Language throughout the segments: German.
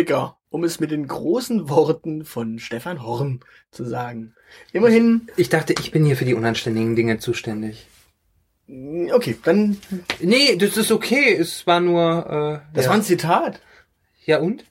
Ficker, um es mit den großen Worten von Stefan Horn zu sagen. Immerhin, Ich dachte, ich bin hier für die unanständigen Dinge zuständig. okay, dann, Nee, das ist okay. Es war nur. Äh, das ja. war ein Zitat. Ja und?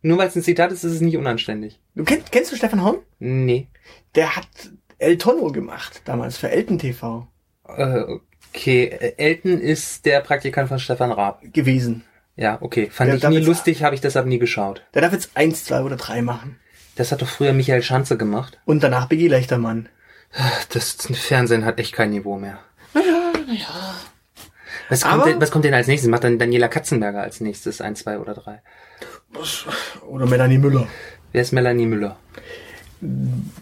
Nur weil es ein Zitat ist, ist es nicht unanständig. Du kennst, kennst du Stefan Horn? Nee. Der hat El Tono gemacht, damals für Elton TV Äh, okay. Elton ist der Praktikant von Stefan Raab. gewesen. Ja, okay. Fand Ja, ich nie lustig, habe ich deshalb nie geschaut. Der darf jetzt eins, zwei oder drei machen. Das hat doch früher Michael Schanze gemacht. Und danach BG Leichtermann. Das Fernsehen hat echt kein Niveau mehr. Naja, naja. Was kommt, Aber- denn, was kommt denn als nächstes? Macht dann Daniela Katzenberger als nächstes? Ein, zwei oder drei? Oder Melanie Müller. Wer ist Melanie Müller?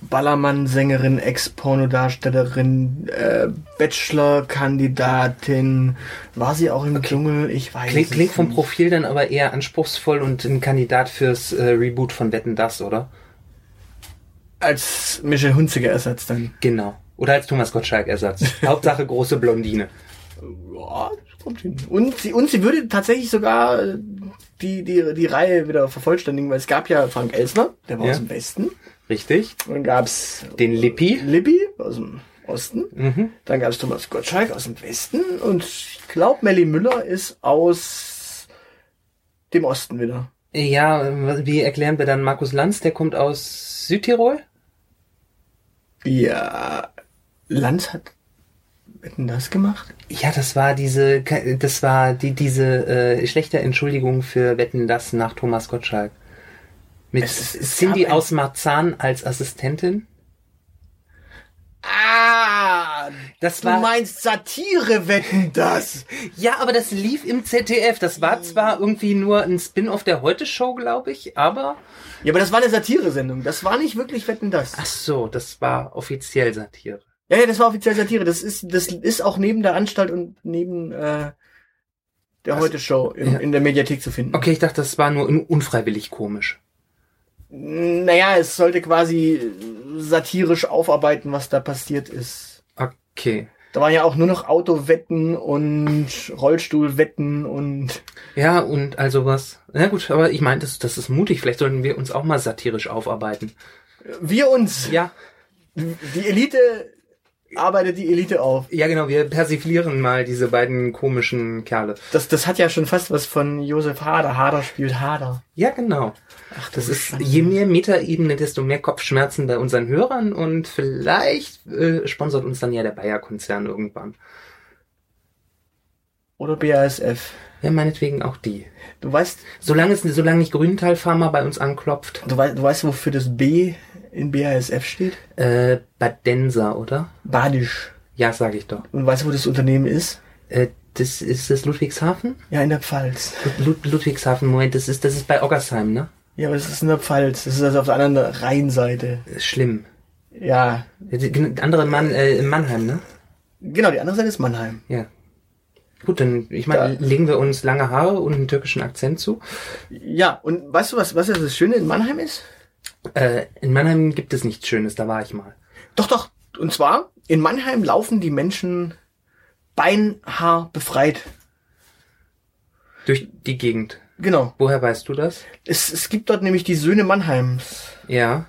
Ballermann-Sängerin, Ex-Pornodarstellerin, äh, Bachelor-Kandidatin. War sie auch im Dschungel? Ich weiß Klingt, es klingt vom. Profil dann aber eher anspruchsvoll und ein Kandidat fürs äh, Reboot von Wetten Das, oder? Als Michelle Hunziger Ersatz dann. Genau. Oder als Thomas Gottschalk-Ersatz. Hauptsache große Blondine. Ja, das kommt hin. Und sie, und sie würde tatsächlich sogar äh, die, die, die Reihe wieder vervollständigen, weil es gab ja Frank Elsner, der war Ja. aus dem Westen. Richtig? Dann gab's Den Lippi. Lippi aus dem Osten. Mhm. Dann gab's Thomas Gottschalk aus dem Westen. Und ich glaube, Melly Müller ist aus dem Osten wieder. Ja, wie erklären wir dann Markus Lanz? Der kommt aus Südtirol? Ja, Lanz hat Wetten das gemacht? Ja, das war diese, das war die, diese äh, schlechte Entschuldigung für Wetten Das nach Thomas Gottschalk. Mit Es es Cindy aus Marzahn als Assistentin. Ah, Das du war- meinst Satire Wetten das? Ja, aber das lief im ZDF. Das war zwar irgendwie nur ein Spin-off der Heute-Show, glaube ich, aber... Ja, aber das war eine Satire-Sendung. Das war nicht wirklich Wetten das. Ach so, das war offiziell Satire. Ja, ja, das war offiziell Satire. Das ist, das ist auch neben der Anstalt und neben äh, der Ach, Heute-Show in, ja. in der Mediathek zu finden. Okay, ich dachte, das war nur un- unfreiwillig komisch. Naja, es sollte quasi satirisch aufarbeiten, was da passiert ist. Okay. Da waren ja auch nur noch Autowetten und Rollstuhlwetten und Ja, und also was. Na gut, aber ich meine, das, das ist mutig. Vielleicht sollten wir uns auch mal satirisch aufarbeiten. wir uns. Ja. Die Elite arbeitet die Elite auf. Ja, genau, wir persiflieren mal diese beiden komischen Kerle. Das, das hat ja schon fast was von Josef Hader. Hader spielt Hader. Ja, genau. Ach, Das ist, je mehr Metaebene, desto mehr Kopfschmerzen bei unseren Hörern und vielleicht äh, sponsert uns dann ja der Bayer-Konzern irgendwann. Oder BASF. Ja, meinetwegen auch die. Du weißt, Solange es, solange nicht Grüntal Pharma bei uns anklopft, du weißt, du weißt, wofür das B in BASF steht? äh, Badenser, oder? Badisch. Ja, sage ich doch. Und weißt du, wo das Unternehmen ist? Äh, das ist das Ludwigshafen? Ja, in der Pfalz. Lud Ludwigshafen, Moment, das ist, das ist bei Oggersheim, ne? Ja, aber das ist in der Pfalz. Das ist also auf der anderen Rheinseite. Ist Schlimm. Ja, Die andere Mann, äh, in Mannheim, ne? genau, die andere Seite ist Mannheim. Ja. Gut, dann, ich meine, Da- legen wir uns lange Haare und einen türkischen Akzent zu. Ja, und weißt du, was, was das Schöne in Mannheim ist? Äh, in Mannheim gibt es nichts Schönes, da war ich mal. Doch, doch. Und zwar, in Mannheim laufen die Menschen beinhaar befreit. Durch die Gegend. Genau. Woher weißt du das? Es, es gibt dort nämlich die Söhne Mannheims. Ja.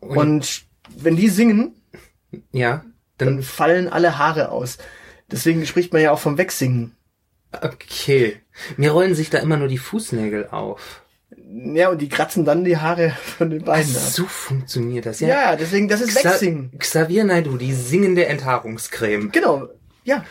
Und, Und wenn die singen, ja, dann dann, fallen alle Haare aus. Deswegen spricht man ja auch vom Wegsingen. okay. Mir rollen sich da immer nur die Fußnägel auf. Ja, und die kratzen dann die Haare von den Beinen ab. So funktioniert das, ja. Ja, deswegen, das ist Xa Wegsingen. Xavier Naidu, die singende Enthaarungscreme. Genau. Ja,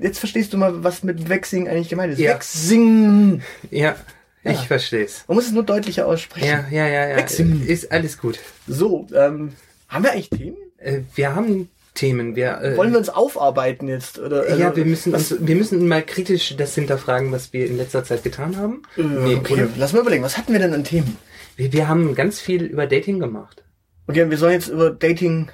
jetzt verstehst du mal, was mit Wegsingen eigentlich gemeint ist. Ja. Wegsingen. Ja, ich Ja. versteh's. Man muss es nur deutlicher aussprechen. Ja, ja, ja, ja. Wegsingen. Ist alles gut. So, ähm, haben wir eigentlich Themen? Äh, wir haben Themen. Wir, äh, Wollen wir uns aufarbeiten jetzt? Oder, ja, also, wir müssen uns, wir müssen mal kritisch das hinterfragen, was wir in letzter Zeit getan haben. Äh, Nee, okay, lass mal überlegen, was hatten wir denn an Themen? Wir, wir haben ganz viel über Dating gemacht. Okay, wir sollen jetzt über Dating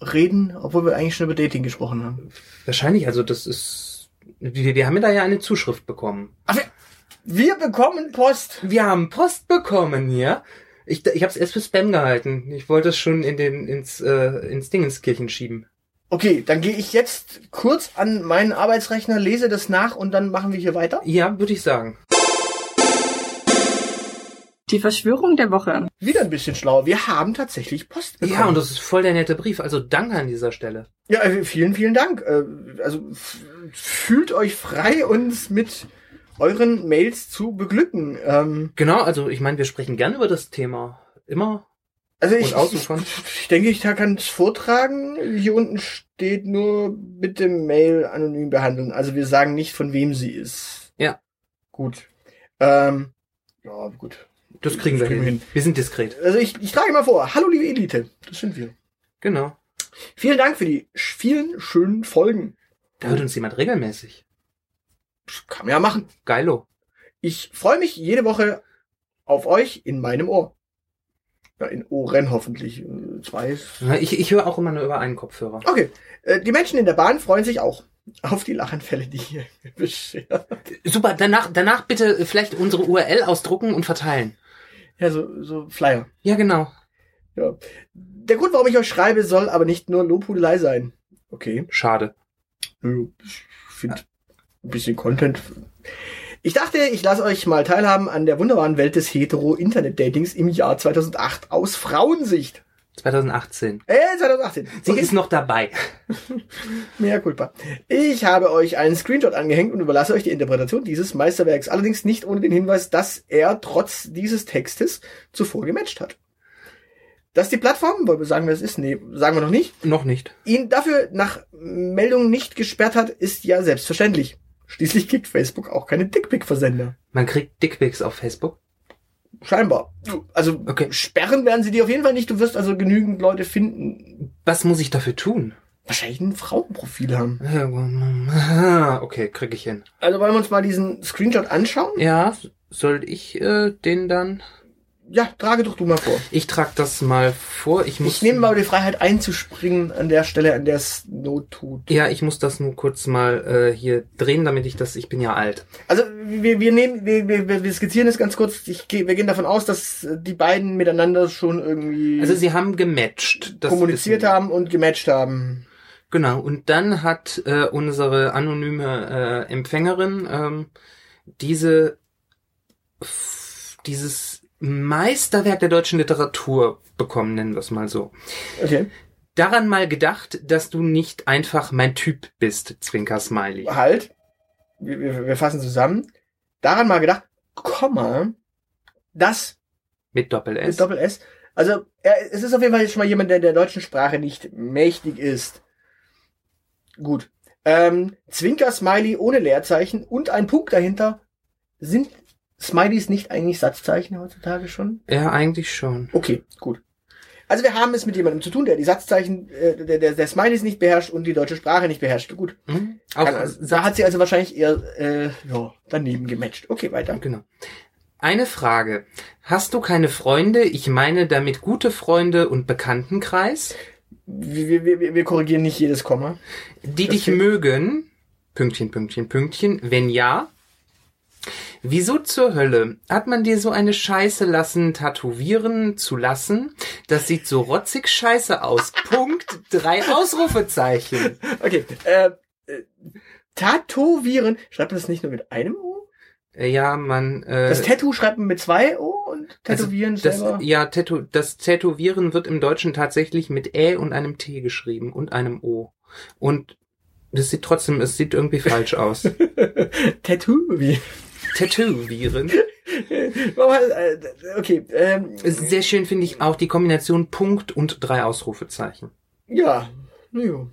reden, obwohl wir eigentlich schon über Dating gesprochen haben. Wahrscheinlich, also das ist, wir, wir haben ja da ja eine Zuschrift bekommen. Ach, wir, wir bekommen Post. Wir haben Post bekommen hier. Ich, ich habe es erst für Spam gehalten. Ich wollte es schon in den ins äh, ins Dingenskirchen schieben. Okay, dann gehe ich jetzt kurz an meinen Arbeitsrechner, lese das nach und dann machen wir hier weiter. Ja, würde ich sagen. Die Verschwörung der Woche. Wieder ein bisschen schlauer. Wir haben tatsächlich Post bekommen. Ja, und das ist voll der nette Brief. Also danke an dieser Stelle. Ja, äh, vielen, vielen Dank. Äh, Also fühlt euch frei, uns mit euren Mails zu beglücken. Ähm, Genau, also ich meine, wir sprechen gern über das Thema. Immer. Also ich, ich denke, ich kann es vortragen. Hier unten steht nur bitte Mail anonym behandeln. Also wir sagen nicht, von wem sie ist. Ja. Gut. Ähm, ja, gut. Das kriegen wir wir hin. Wir sind diskret. Also ich, ich trage mal vor. Hallo liebe Elite. Das sind wir. Genau. Vielen Dank für die vielen schönen Folgen. Da hört uns jemand regelmäßig. Kann man ja machen. Geilo. Ich freue mich jede Woche auf euch in meinem Ohr. Ja, in Ohren hoffentlich. Zwei. Ich, ich höre auch immer nur über einen Kopfhörer. Okay. Äh, Die Menschen in der Bahn freuen sich auch auf die Lachanfälle, die hier beschert. Super, danach, danach bitte vielleicht unsere URL ausdrucken und verteilen. Ja, so, so Flyer. Ja, genau. Ja. Der Grund, warum ich euch schreibe, soll aber nicht nur Lobhudelei sein. Okay. Schade. Ich finde ein bisschen Content. Ich dachte, ich lasse euch mal teilhaben an der wunderbaren Welt des Hetero-Internet-Datings im Jahr 2008 aus Frauensicht. 2018. Äh, 2018. Sie ist noch dabei. Mehr culpa. Ich habe euch einen Screenshot angehängt und überlasse euch die Interpretation dieses Meisterwerks. Allerdings nicht ohne den Hinweis, dass er trotz dieses Textes zuvor gematcht hat. Dass die Plattform, wollen wir sagen, wer es ist? Nee, sagen wir noch nicht. Noch nicht. ihn dafür nach Meldung nicht gesperrt hat, ist ja selbstverständlich. Schließlich gibt Facebook auch keine Dickpick-Versender. Man kriegt Dickpics auf Facebook. Scheinbar. Also Okay. sperren werden sie die auf jeden Fall nicht. Du wirst also genügend Leute finden. Was muss ich dafür tun? Wahrscheinlich ein Frauenprofil haben. Okay, krieg ich hin. Also wollen wir uns mal diesen Screenshot anschauen? Ja, soll ich äh, den dann? Ja, trage doch du mal vor. Ich trage das mal vor. Ich muss. Ich nehme mal die Freiheit einzuspringen an der Stelle, an der es Not tut. Ja, ich muss das nur kurz mal äh, hier drehen, damit ich das. Ich bin ja alt. Also wir, wir nehmen, wir, wir, wir skizzieren es ganz kurz. Ich, wir gehen davon aus, dass die beiden miteinander schon irgendwie Also sie haben gematcht. Kommuniziert haben und gematcht haben. Genau. Und dann hat äh, unsere anonyme äh, Empfängerin ähm, diese dieses Meisterwerk der deutschen Literatur bekommen, nennen wir es mal so. Okay. Daran mal gedacht, dass du nicht einfach mein Typ bist, Zwinker Smiley. Halt. Wir, wir, wir fassen zusammen. Daran mal gedacht, Komma, das Mit Doppel S. mit Doppel S. Also, er, es ist auf jeden Fall schon mal jemand, der der deutschen Sprache nicht mächtig ist. Gut. Ähm, Zwinker-Smiley ohne Leerzeichen und ein Punkt dahinter. Sind Smileys nicht eigentlich Satzzeichen heutzutage schon? Ja, eigentlich schon. Okay, gut. Also wir haben es mit jemandem zu tun, der die Satzzeichen, äh, der, der, der Smileys nicht beherrscht und die deutsche Sprache nicht beherrscht. Gut. Hm? Auch, also, da hat sie also wahrscheinlich eher äh, ja, daneben gematcht. Okay, weiter. Genau. Eine Frage. Hast du keine Freunde? Ich meine damit gute Freunde und Bekanntenkreis, Wir, wir, wir, wir korrigieren nicht jedes Komma. die Das dich mögen? Pünktchen, Pünktchen, Pünktchen. Wenn ja, wieso zur Hölle hat man dir so eine Scheiße lassen tätowieren zu lassen? Das sieht so rotzig scheiße aus. Punkt. Drei Ausrufezeichen. Okay. Äh, äh, Tätowieren. Schreibt man das nicht nur mit einem O? Äh, Ja, man. Äh, Das Tattoo schreibt man mit zwei O und Tätowieren Also das, selber. ja, Tätow das Tätowieren wird im Deutschen tatsächlich mit Ä und einem T geschrieben und einem O. Und das sieht trotzdem, es sieht irgendwie falsch aus. Tattoo wie. Tätowieren. Äh, Okay, ähm, Sehr schön finde ich auch die Kombination Punkt und drei Ausrufezeichen. ja. Ja.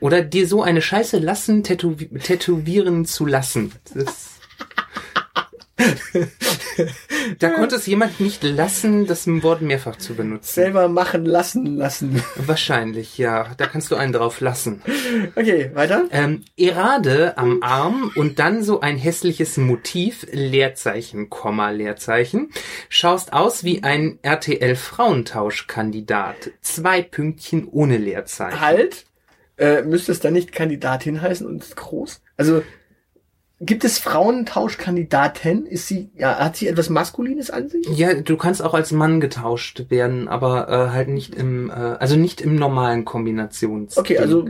Oder dir so eine Scheiße lassen, tätowi tätowieren zu lassen. Das da konnte es jemand nicht lassen, das Wort mehrfach zu benutzen. Selber machen lassen lassen. Wahrscheinlich, ja. Da kannst du einen drauf lassen. Okay, weiter. Ähm, Erade am Arm und dann so ein hässliches Motiv, Leerzeichen, Komma, Leerzeichen. Schaust aus wie ein RTL-Frauentauschkandidat. Zwei Pünktchen ohne Leerzeichen. Halt. Äh, müsste es dann nicht Kandidatin heißen und ist groß? Also, gibt es Frauentauschkandidaten? Ist sie, ja, hat sie etwas Maskulines an sich? Ja, du kannst auch als Mann getauscht werden, aber äh, halt nicht im, äh, also nicht im normalen Kombinations. Okay, also,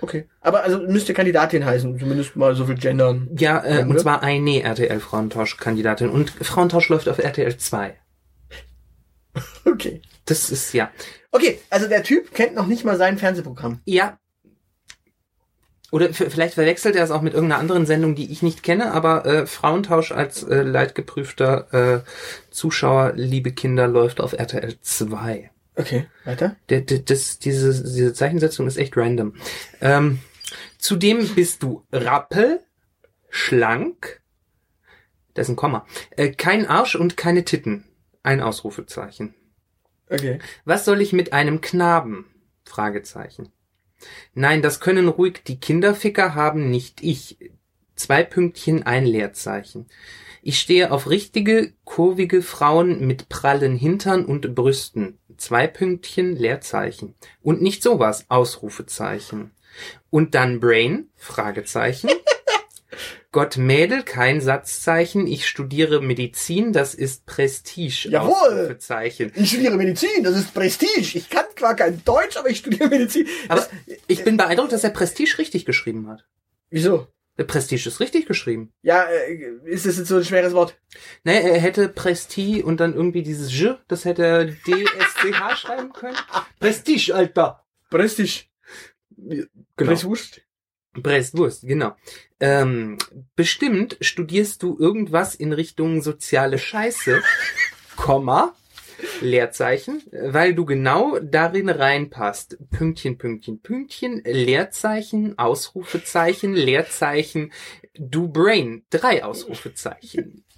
okay. Aber also müsste Kandidatin heißen, zumindest mal so viel gendern. Ja, äh, und Oder? zwar eine RTL-Frauentauschkandidatin. Und Frauentausch läuft auf RTL 2. Okay. Das ist ja. Okay, also der Typ kennt noch nicht mal sein Fernsehprogramm. Ja. Oder vielleicht verwechselt er es auch mit irgendeiner anderen Sendung, die ich nicht kenne, aber äh, Frauentausch als äh, leidgeprüfter äh, Zuschauer, liebe Kinder, läuft auf RTL 2. Okay, weiter. Der, der, das, diese, diese Zeichensetzung ist echt random. Ähm, zudem bist du Rappel, schlank, das ist ein Komma, äh, kein Arsch und keine Titten. Ein Ausrufezeichen. Okay. Was soll ich mit einem Knaben? Fragezeichen. Nein, das können ruhig die Kinderficker haben, nicht ich. Zwei Pünktchen, ein Leerzeichen. Ich stehe auf richtige, kurvige Frauen mit prallen Hintern und Brüsten. Zwei Pünktchen, Leerzeichen. Und nicht sowas, Ausrufezeichen. Und dann Brain, Fragezeichen. Gott Mädel, kein Satzzeichen. Ich studiere Medizin, das ist Prestige, Jawohl! Ich studiere Medizin, das ist Prestige. Ich kann zwar kein Deutsch, aber ich studiere Medizin. Aber Das- ich bin beeindruckt, dass er Prestige richtig geschrieben hat. wieso? Prestige ist richtig geschrieben. Ja, äh, ist das jetzt so ein schweres Wort? Ne, er hätte Prestige und dann irgendwie dieses J, das hätte er D-S-C-H schreiben können. Prestige, Alter. Prestige. Genau. Presswurst. Presswurst, genau. Ähm, bestimmt studierst du irgendwas in Richtung soziale Scheiße, Komma, Leerzeichen, weil du genau darin reinpasst. Pünktchen, Pünktchen, Pünktchen, Leerzeichen, Ausrufezeichen, Leerzeichen, du Brain, drei Ausrufezeichen.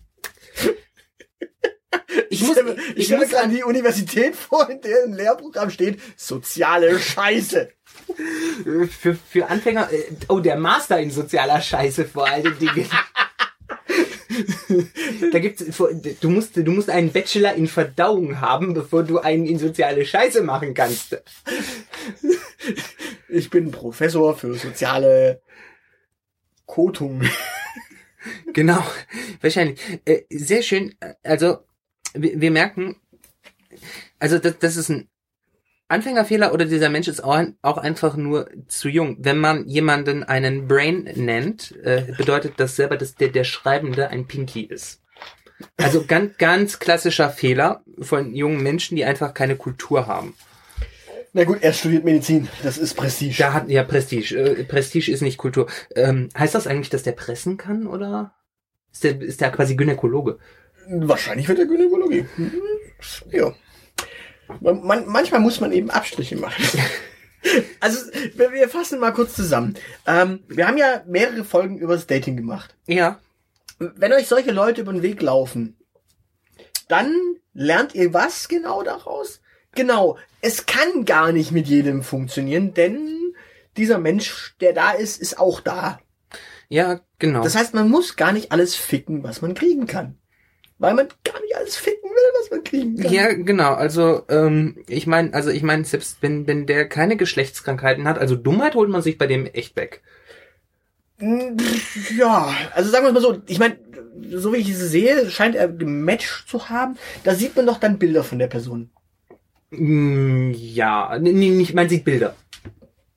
Ich muss, ich, ich mir muss an, die Universität vor, in der ein Lehrprogramm steht, soziale Scheiße. für, für Anfänger, äh, oh, der Master in sozialer Scheiße vor allen Dingen. da gibt's, du musst, du musst einen Bachelor in Verdauung haben, bevor du einen in soziale Scheiße machen kannst. Ich bin Professor für soziale Kotung. Genau, wahrscheinlich. Äh, sehr schön. Also, wir, wir merken, also das, das ist ein Anfängerfehler oder dieser Mensch ist auch, auch einfach nur zu jung. Wenn man jemanden einen Brain nennt, äh, bedeutet das selber, dass der, der Schreibende ein Pinky ist. Also ganz, ganz klassischer Fehler von jungen Menschen, die einfach keine Kultur haben. Na gut, er studiert Medizin. Das ist Prestige. Da hat ja Prestige. Äh, Prestige ist nicht Kultur. Ähm, heißt das eigentlich, dass der pressen kann oder ist der, ist der quasi Gynäkologe? Wahrscheinlich wird er Gynäkologie. Ja. Man, man, manchmal muss man eben Abstriche machen. Also, wir, wir fassen mal kurz zusammen. Ähm, wir haben ja mehrere Folgen über das Dating gemacht. Ja. Wenn euch solche Leute über den Weg laufen, dann lernt ihr was genau daraus? Genau, es kann gar nicht mit jedem funktionieren, denn dieser Mensch, der da ist, ist auch da. Ja, genau. Das heißt, man muss gar nicht alles ficken, was man kriegen kann. Weil man gar nicht alles ficken will, was man kriegen kann. ja, genau. Also, ähm, ich meine, also ich meine, selbst wenn, wenn der keine Geschlechtskrankheiten hat, also Dummheit holt man sich bei dem echt weg. Mm, Ja, also sagen wir mal so, ich meine, so wie ich es sehe, scheint er gematcht zu haben. Da sieht man doch dann Bilder von der Person. Mm, ja, nicht, man sieht Bilder.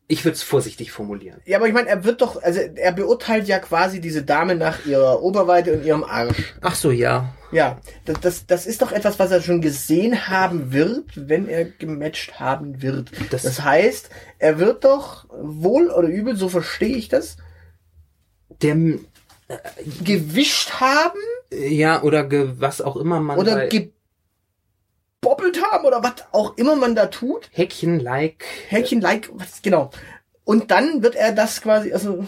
Ich würde es vorsichtig formulieren. Ja, aber ich meine, er wird doch, also er beurteilt ja quasi diese Dame nach ihrer Oberweite und ihrem Arsch. Ach so, ja. Ja, das, das, das ist doch etwas, was er schon gesehen haben wird, wenn er gematcht haben wird. Das- Das, heißt, er wird doch wohl oder übel, so verstehe ich das, Der, gewischt haben Ja, oder ge, was auch immer man oder gebobbelt haben oder was auch immer man da tut. Häkchen like. Häkchen, like, was genau. Und dann wird er das quasi, also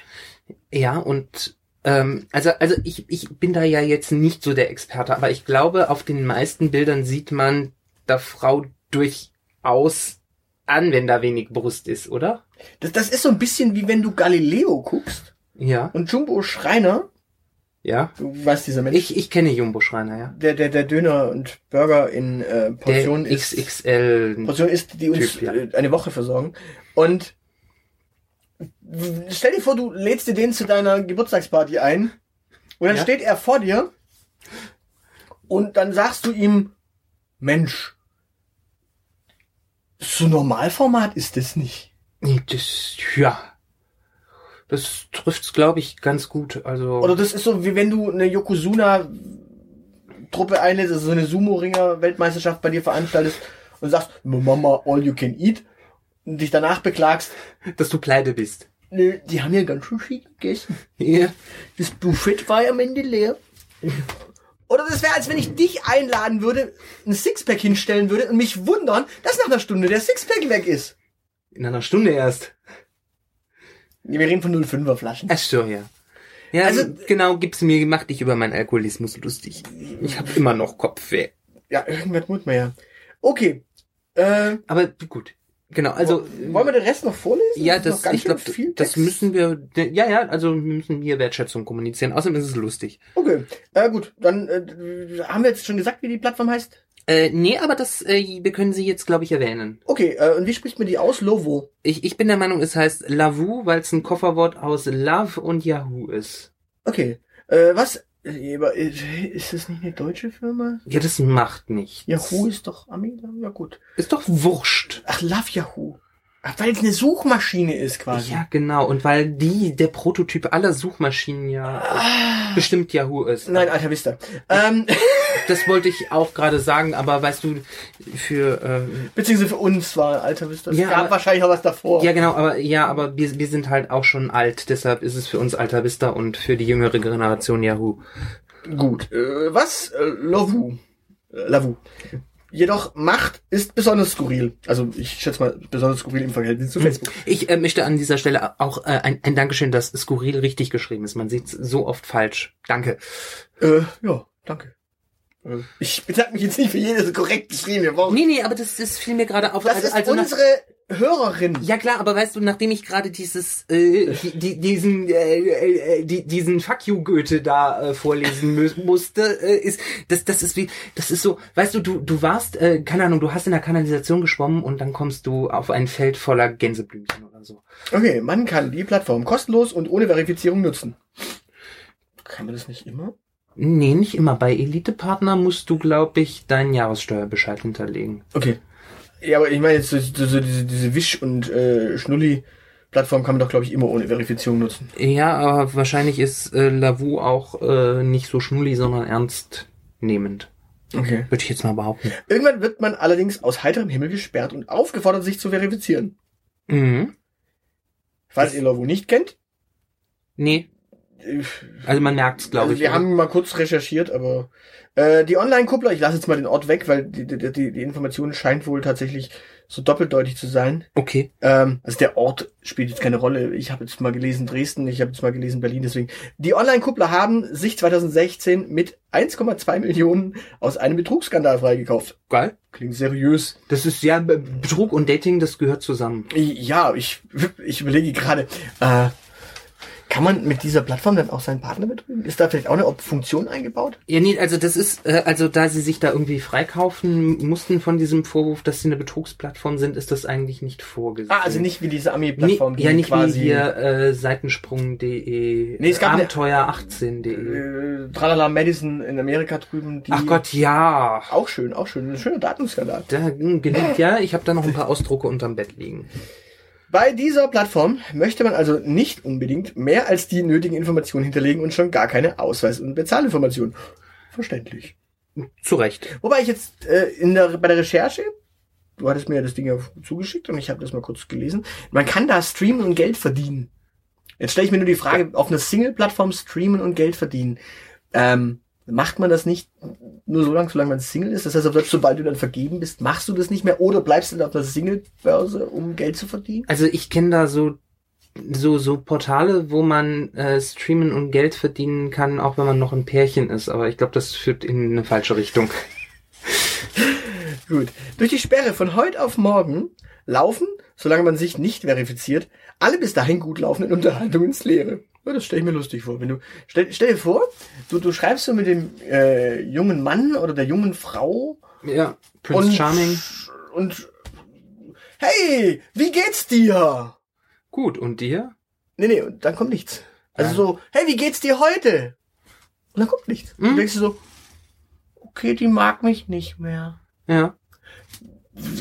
Ja, und ähm, also, also ich, ich bin da ja jetzt nicht so der Experte, aber ich glaube, auf den meisten Bildern sieht man der Frau durchaus an, wenn da wenig Brust ist, oder? das, das ist so ein bisschen wie wenn du Galileo guckst Ja. und Jumbo Schreiner, Ja. du weißt dieser Mensch, Ich, ich kenne Jumbo Schreiner, ja. der, der, der Döner und Burger in äh, Der Portion ist, XXL. Portion ist, die uns Typ, ja. äh, eine Woche versorgen. Und stell dir vor, du lädst dir den zu deiner Geburtstagsparty ein und dann Ja. steht er vor dir und dann sagst du ihm, Mensch, so Normalformat ist das nicht. Nee, das, ja. Das trifft's, glaube ich, ganz gut. Also. Oder das ist so, wie wenn du eine Yokozuna Truppe einlädst, also so eine Sumo-Ringer-Weltmeisterschaft bei dir veranstaltest und sagst, Mama, all you can eat und dich danach beklagst, dass du pleite bist. Nö, die haben ja ganz schön viel gegessen. Ja. Das Buffet war ja am Ende leer. Oder das wäre, als wenn ich dich einladen würde, ein Sixpack hinstellen würde und mich wundern, dass nach einer Stunde der Sixpack weg ist. In einer Stunde erst. Wir reden von 05er Flaschen. Ach so, ja. Ja, Also- also genau, gib's mir, mach dich über meinen Alkoholismus lustig. Ich habe immer noch Kopfweh. Ja, irgendwas muss man ja. Okay. Äh, Aber gut. Genau, also wollen wir den Rest noch vorlesen? ja, das ganz ich glaube, das müssen wir ja, ja, also wir müssen hier Wertschätzung kommunizieren. Außerdem ist es lustig. Okay, äh, gut. Dann äh, haben wir jetzt schon gesagt, wie die Plattform heißt? Äh, nee, aber das äh, wir können sie jetzt glaube ich erwähnen. Okay, äh, und wie spricht man die aus? Lovo. Ich, ich bin der Meinung, es heißt Lavu, weil es ein Kofferwort aus Love und Yahoo ist. Okay. Äh, was? Äh, aber, äh, Ist das nicht eine deutsche Firma? Ja, das macht nichts. Yahoo ist doch Ami, ja gut. Ist doch wurscht. Ach, Love Yahoo. Ach, weil es eine Suchmaschine ist quasi. Ja, genau. Und weil die der Prototyp aller Suchmaschinen ja Ah. bestimmt Yahoo ist. Nein, Alter Vista. Ähm, Das wollte ich auch gerade sagen, aber weißt du, für ähm, beziehungsweise für uns war Alter Vista. Es Ja, gab wahrscheinlich auch was davor. ja genau, aber ja, aber wir, wir sind halt auch schon alt, deshalb ist es für uns Alta Vista und für die jüngere Generation Yahoo. Gut. Äh, was? Äh, Lovu. Äh, Lavu. Jedoch Macht ist besonders skurril. Also ich schätze mal besonders skurril im Verhältnis zu Facebook. Ich äh, möchte an dieser Stelle auch äh, ein, ein Dankeschön, dass skurril richtig geschrieben ist. Man sieht so oft falsch. Danke. Äh, ja, danke. Äh, ich bedanke mich jetzt nicht für jedes korrekt geschriebene Wort. Nee, nee, aber das, das fiel mir gerade auf. Das also, ist also unsere Hörerin. Ja klar, aber weißt du, nachdem ich gerade dieses äh, die, die, diesen äh, äh, die, diesen Fuck you Goethe da äh, vorlesen musste, äh, ist das das ist wie das ist so, weißt du, du du warst äh, keine Ahnung, du hast in der Kanalisation geschwommen und dann kommst du auf ein Feld voller Gänseblümchen oder so. Okay, man kann die Plattform kostenlos und ohne Verifizierung nutzen. Kann man das nicht immer? Nee, nicht immer. Bei Elite-Partner musst du, glaube ich, deinen Jahressteuerbescheid hinterlegen. Okay. Ja, aber ich meine jetzt so, so, diese, diese Wisch- und äh, Schnulli-Plattform kann man doch, glaube ich, immer ohne Verifizierung nutzen. Ja, aber wahrscheinlich ist äh, Lavu auch äh, nicht so schnulli, sondern ernst nehmend. Okay. Würde ich jetzt mal behaupten. Irgendwann wird man allerdings aus heiterem Himmel gesperrt und aufgefordert, sich zu verifizieren. Mhm. Falls ihr Lovo nicht kennt, Nee, also man merkt's, glaube also ich. wir oder? haben mal kurz recherchiert, aber äh, die Online-Kuppler, ich lasse jetzt mal den Ort weg, weil die, die, die, die Information scheint wohl tatsächlich so doppeldeutig zu sein. Okay. Ähm, also der Ort spielt jetzt keine Rolle. Ich habe jetzt mal gelesen Dresden, ich habe jetzt mal gelesen Berlin, deswegen. Die Online-Kuppler haben sich 2016 mit 1,2 Millionen aus einem Betrugsskandal freigekauft. Geil. Klingt seriös. Das ist ja Be- Betrug und Dating, das gehört zusammen. Ja, ich, ich überlege gerade, äh, kann man mit dieser Plattform dann auch seinen Partner betrügen? Ist da vielleicht auch eine Funktion eingebaut? Ja, nee, also das ist, äh, also da sie sich da irgendwie freikaufen mussten von diesem Vorwurf, dass sie eine Betrugsplattform sind, ist das eigentlich nicht vorgesehen. Ah, also nicht wie diese Ami-Plattform, Nee, ja, nicht quasi wie hier äh, Seitensprung.de, Nee, es gab eine- Abenteuer18.de. äh, Tralala Madison in Amerika drüben. Die Ach Gott, ja. Auch schön, auch schön. Ein schöner Datenskandal. Da hm, genügt ja. Ich habe da noch ein paar Ausdrucke unterm Bett liegen. Bei dieser Plattform möchte man also nicht unbedingt mehr als die nötigen Informationen hinterlegen und schon gar keine Ausweis- und Bezahlinformationen. Verständlich. Zu Recht. Wobei ich jetzt äh, in der, bei der Recherche, du hattest mir ja das Ding ja zugeschickt und ich habe das mal kurz gelesen, man kann da streamen und Geld verdienen. Jetzt stelle ich mir nur die Frage, auf einer Single-Plattform streamen und Geld verdienen. Ähm, macht man das nicht nur so lange, solange man Single ist? Das heißt, sobald du dann vergeben bist, machst du das nicht mehr oder bleibst du dann auf der Single-Börse, um Geld zu verdienen? Also ich kenne da so so so Portale, wo man äh, streamen und Geld verdienen kann, auch wenn man noch ein Pärchen ist. Aber ich glaube, das führt in eine falsche Richtung. Gut. Durch die Sperre von heute auf morgen laufen, solange man sich nicht verifiziert, alle bis dahin gut laufenden Unterhaltungen ins Leere. Ja, das stelle ich mir lustig vor. Wenn du stell, stell dir vor, du, du schreibst so mit dem äh, jungen Mann oder der jungen Frau Ja, Prince und, Charming. und hey, wie geht's dir? Gut, und dir? Nee, nee, und dann kommt nichts. Also Ja. so, hey, wie geht's dir heute? Und dann kommt nichts. Und Mhm. du denkst dir so, okay, die mag mich nicht mehr. Ja.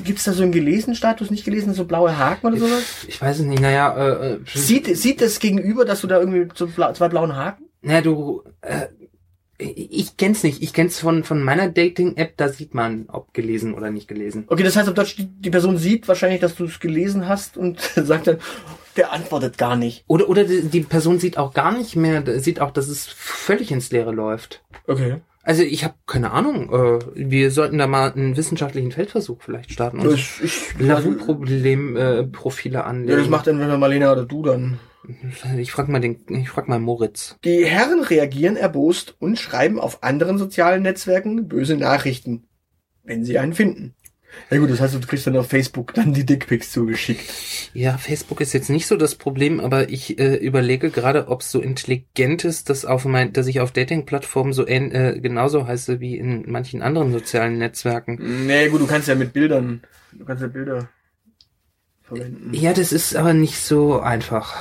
Gibt's da so einen gelesenen Status, nicht gelesen, so blaue Haken oder sowas? Ich weiß es nicht, naja, äh, äh, Sieht, sieht das Gegenüber, dass du da irgendwie so bla zwei blauen Haken? Na, du, äh, ich kenn's nicht. Ich kenn's von, von meiner Dating-App, da sieht man, ob gelesen oder nicht gelesen. Okay, das heißt auf Deutsch, die, die Person sieht wahrscheinlich, dass du es gelesen hast und sagt dann, der antwortet gar nicht. Oder, oder die, die Person sieht auch gar nicht mehr, sieht auch, dass es völlig ins Leere läuft. Okay. Also ich habe keine Ahnung. Äh, wir sollten da mal einen wissenschaftlichen Feldversuch vielleicht starten und Das, ich, Lavu-Problem-Profile äh, Profile anlegen. ja, das macht entweder Marlena oder du dann. ich frag mal den, ich frag mal Moritz. Die Herren reagieren erbost und schreiben auf anderen sozialen Netzwerken böse Nachrichten, wenn sie einen finden. Ja gut, das heißt, du kriegst dann auf Facebook dann die Dickpics zugeschickt. Ja, Facebook ist jetzt nicht so das Problem, aber ich äh, überlege gerade, ob es so intelligent ist, dass auf mein, dass ich auf Dating-Plattformen so ähn, äh, genauso heiße wie in manchen anderen sozialen Netzwerken. Nee, gut, du kannst ja mit Bildern, du kannst ja Bilder verwenden. Ja, das ist aber nicht so einfach.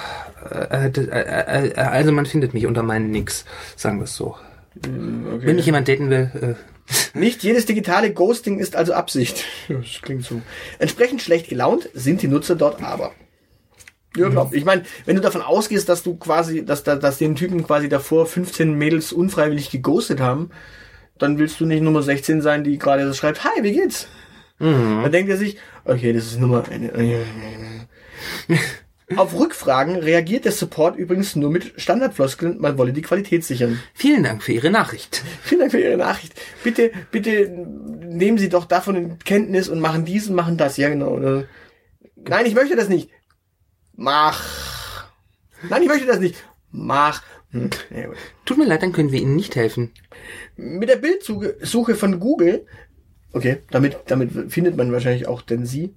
Äh, äh, das- äh, also man findet mich unter meinen Nix, sagen wir es so. Okay. Wenn ich jemand daten will, Nicht jedes digitale Ghosting ist also Absicht. Das klingt so. Entsprechend schlecht gelaunt sind die Nutzer dort aber. Ja, glaub. Ich meine, wenn du davon ausgehst, dass du quasi, dass, da, dass den Typen quasi davor 15 Mädels unfreiwillig geghostet haben, dann willst du nicht Nummer 16 sein, die gerade so schreibt, hi, wie geht's? Dann denkt er sich, okay, das ist Nummer eine. Auf Rückfragen reagiert der Support übrigens nur mit Standardfloskeln, man wolle die Qualität sichern. vielen Dank für Ihre Nachricht. Vielen Dank für Ihre Nachricht. Bitte, bitte nehmen Sie doch davon in Kenntnis und machen dies und machen das. Ja, genau. Oder? Nein, ich möchte das nicht. Mach. Nein, ich möchte das nicht. Mach. Hm, ja. Tut mir leid, dann können wir Ihnen nicht helfen. Mit der Bildsuche von Google, okay, damit, damit findet man wahrscheinlich auch denn Sie,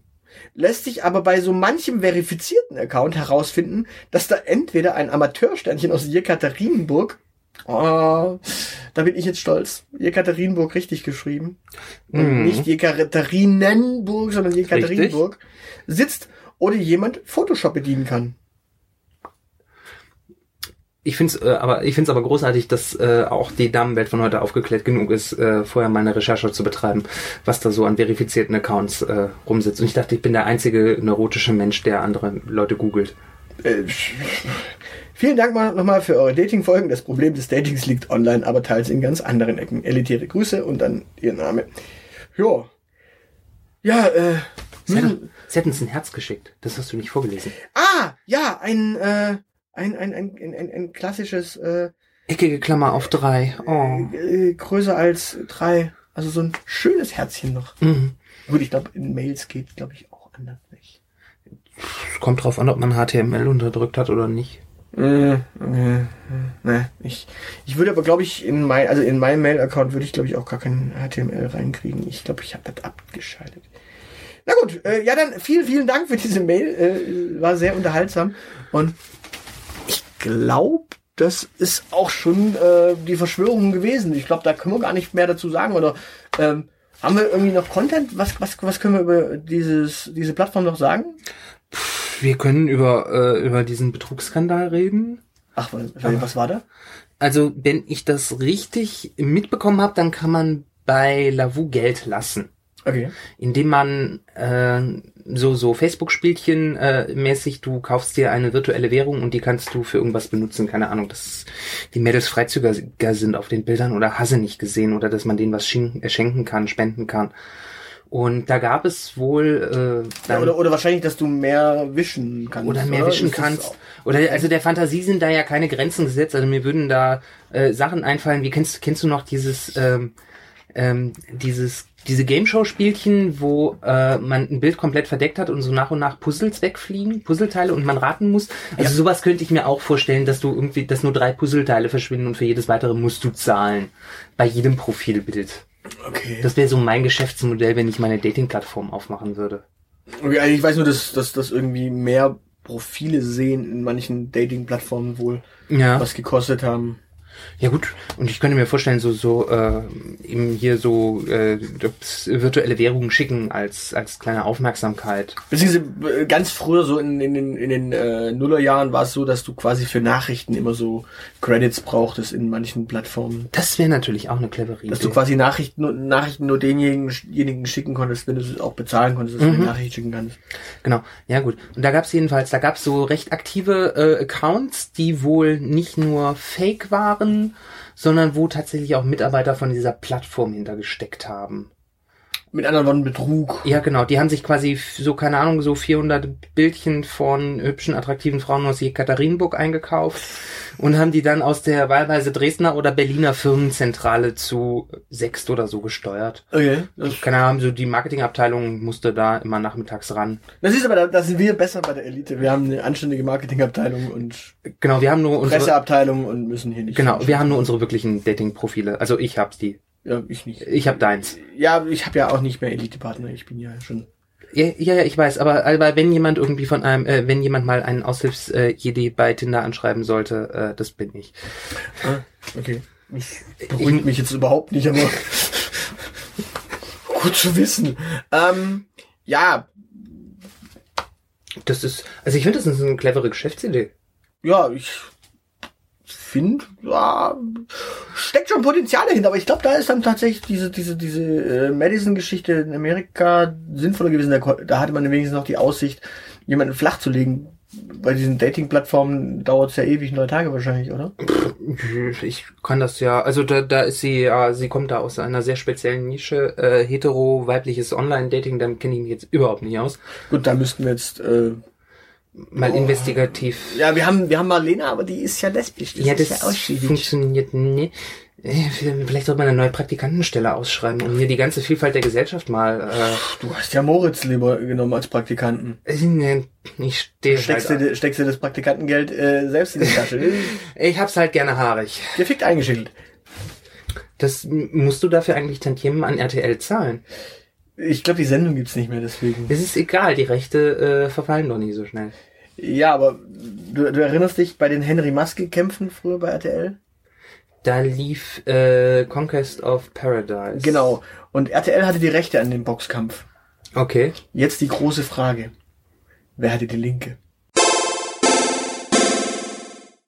lässt sich aber bei so manchem verifizierten Account herausfinden, dass da entweder ein Amateursternchen aus Jekaterinburg, oh, da bin ich jetzt stolz, Jekaterinburg richtig geschrieben, und Mhm. nicht Jekaterinenburg, sondern Jekaterinburg, sitzt oder jemand Photoshop bedienen kann. Ich finde es äh, aber ich find's aber großartig, dass äh, auch die Damenwelt von heute aufgeklärt genug ist, äh, vorher mal eine Recherche zu betreiben, was da so an verifizierten Accounts äh, rumsitzt. Und ich dachte, ich bin der einzige neurotische Mensch, der andere Leute googelt. Äh, Vielen Dank mal nochmal für eure Dating-Folgen. Das Problem des Datings liegt online, aber teils in ganz anderen Ecken. Elitäre Grüße und dann ihr Name. Ja. Ja, äh. Sie, hat, Hm. sie hat uns ein Herz geschickt. Das hast du nicht vorgelesen. Ah, ja, ein, äh, ein, ein, ein, ein, ein, klassisches, äh, Eckige Klammer auf drei. Oh. äh, größer als drei. Also so ein schönes Herzchen noch. Mhm. Gut, ich glaube, in Mails geht, glaube ich, auch anders nicht. Es kommt drauf an, ob man HTML unterdrückt hat oder nicht. Äh, äh, ne, ich, ich würde aber, glaube ich, in mein, also in meinem Mail-Account würde ich, glaube ich, auch gar kein HTML reinkriegen. Ich glaube, ich habe das abgeschaltet. Na gut, äh, ja dann vielen, vielen Dank für diese Mail. Äh, war sehr unterhaltsam. Und glaube, das ist auch schon äh, die Verschwörung gewesen. Ich glaube, da können wir gar nicht mehr dazu sagen. Oder ähm, haben wir irgendwie noch Content? Was, was, was können wir über dieses, diese Plattform noch sagen? Wir können über, äh, über diesen Betrugsskandal reden. Ach, was, was war da? Also, wenn ich das richtig mitbekommen habe, dann kann man bei Lavu Geld lassen. Okay. indem man äh, so so Facebook-Spielchen äh, mäßig, du kaufst dir eine virtuelle Währung und die kannst du für irgendwas benutzen, keine Ahnung, dass die Mädels freizügiger sind auf den Bildern oder hasse nicht gesehen oder dass man denen was schenken, äh, schenken kann, spenden kann. Und da gab es wohl äh, Ja, dann, oder, oder wahrscheinlich, dass du mehr wischen kannst. oder mehr wischen Ist kannst. Oder also der Fantasie sind da ja keine Grenzen gesetzt. Also mir würden da äh, Sachen einfallen. Wie kennst kennst du noch dieses ähm, ähm, dieses diese Gameshow-Spielchen, wo äh, man ein Bild komplett verdeckt hat und so nach und nach Puzzles wegfliegen, Puzzleteile und man raten muss. Also sowas könnte ich mir auch vorstellen, dass du irgendwie, dass nur drei Puzzleteile verschwinden und für jedes weitere musst du zahlen. Bei jedem Profilbild. Okay. Das wäre so mein Geschäftsmodell, wenn ich meine Dating-Plattform aufmachen würde. okay. also Ich weiß nur, dass, dass, dass irgendwie mehr Profile sehen in manchen Dating-Plattformen wohl, Ja. was gekostet haben. Ja gut, und ich könnte mir vorstellen, so so äh, eben hier so äh, virtuelle Währungen schicken als als kleine Aufmerksamkeit. Beziehungsweise äh, ganz früher, so in, in den, in den äh, Nullerjahren, war es so, dass du quasi für Nachrichten immer so Credits brauchtest in manchen Plattformen. Das wäre natürlich auch eine clevere Idee. Dass du quasi Nachrichten, nur- Nachrichten nur denjenigen schicken konntest, wenn du es auch bezahlen konntest, dass du Mhm. eine Nachricht schicken kannst. Genau, ja gut. Und da gab's jedenfalls, da gab's so recht aktive äh, Accounts, die wohl nicht nur fake waren, sondern wo tatsächlich auch Mitarbeiter von dieser Plattform hintergesteckt haben. Mit anderen Worten Betrug. Ja, genau. Die haben sich quasi so, keine Ahnung, so 400 Bildchen von hübschen, attraktiven Frauen aus Jekaterinburg eingekauft und haben die dann aus der wahlweise Dresdner oder Berliner Firmenzentrale zu Sext oder so gesteuert. Okay. Keine Ahnung, so die Marketingabteilung musste da immer nachmittags ran. das ist aber, da, da sind wir besser bei der Elite. Wir haben eine anständige Marketingabteilung und Genau, wir haben nur unsere, Presseabteilung und müssen hier nicht. genau, wir haben nur unsere wirklichen Dating-Profile. Also ich hab's die. Ja, ich nicht. Ich hab deins. Ja, ich habe ja auch nicht mehr Elite-Partner. Ich bin ja schon. Ja, ja, ja, ich weiß, aber, aber wenn jemand irgendwie von einem, äh, wenn jemand mal einen Aushilfs-Jedi bei Tinder anschreiben sollte, äh, das bin ich. Ah, okay. Ich beruhigt mich jetzt überhaupt nicht, aber gut zu wissen. Ähm, ja, Das ist, also ich finde, das ist eine clevere Geschäftsidee. ja, ich finde, ja, steckt schon Potenzial dahinter, aber ich glaube, da ist dann tatsächlich diese, diese, diese äh, Madison-Geschichte in Amerika sinnvoller gewesen. Da, da hatte man wenigstens noch die Aussicht, jemanden flach zu legen. Bei diesen Dating-Plattformen dauert es ja ewig, neun Tage wahrscheinlich, oder? Ich kann das ja, also da, da ist sie, ja, sie kommt da aus einer sehr speziellen Nische, äh, hetero, weibliches Online-Dating, dann kenne ich mich jetzt überhaupt nicht aus. Gut, da müssten wir jetzt, äh, Mal investigativ. ja, wir haben, wir haben Marlena, aber die ist ja lesbisch. Ja, ist das ja funktioniert nicht. Äh, Vielleicht sollte man eine neue Praktikantenstelle ausschreiben, um hier die ganze Vielfalt der Gesellschaft mal. Du hast ja Moritz lieber genommen als Praktikanten. Äh, ich stehe Steckst halt, du, steckst du das Praktikantengeld äh, selbst in die Tasche? Ich hab's halt gerne haarig. Gefickt eingeschüttelt. Das musst du dafür eigentlich Tantiemen an RTL zahlen. Ich glaube, die Sendung gibt's nicht mehr, deswegen. Es ist egal, die Rechte äh, verfallen doch nie so schnell. Ja, aber du, du erinnerst dich bei den Henry Maske-Kämpfen früher bei RTL? Da lief äh, Conquest of Paradise. Genau. Und RTL hatte die Rechte an dem Boxkampf. Okay. Jetzt die große Frage. Wer hatte die Linke?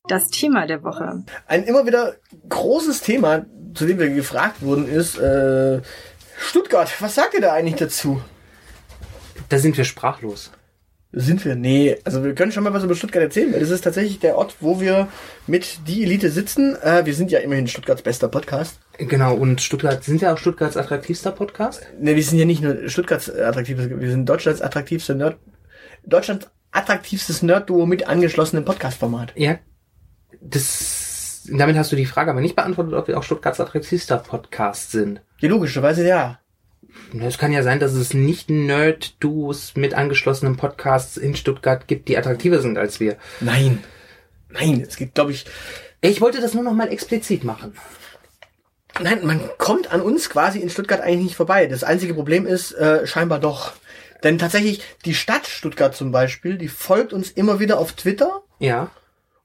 Das Thema der Woche. Ein immer wieder großes Thema, zu dem wir gefragt wurden, ist äh, Stuttgart. Was sagt ihr da eigentlich dazu? Da sind wir sprachlos. Sind wir? Nee, also wir können schon mal was über Stuttgart erzählen, weil das ist tatsächlich der Ort, wo wir mit die Elite sitzen. Äh, wir sind ja immerhin Stuttgarts bester Podcast. Genau, und Stuttgart, sind wir auch Stuttgarts attraktivster Podcast? Ne, wir sind ja nicht nur Stuttgarts attraktives, wir sind Deutschlands attraktivste Nerd, Deutschlands attraktivstes Nerd-Duo mit angeschlossenem Podcast-Format. Ja. Das, damit hast du die Frage aber nicht beantwortet, ob wir auch Stuttgarts attraktivster Podcast sind. Ja, logischerweise ja. Es kann ja sein, dass es nicht Nerd-Duos mit angeschlossenen Podcasts in Stuttgart gibt, die attraktiver sind als wir. Nein. Nein, es gibt, glaube ich, Ich wollte das nur noch mal explizit machen. nein, man kommt an uns quasi in Stuttgart eigentlich nicht vorbei. Das einzige Problem ist äh, scheinbar doch. Denn tatsächlich, die Stadt Stuttgart zum Beispiel, die folgt uns immer wieder auf Twitter Ja.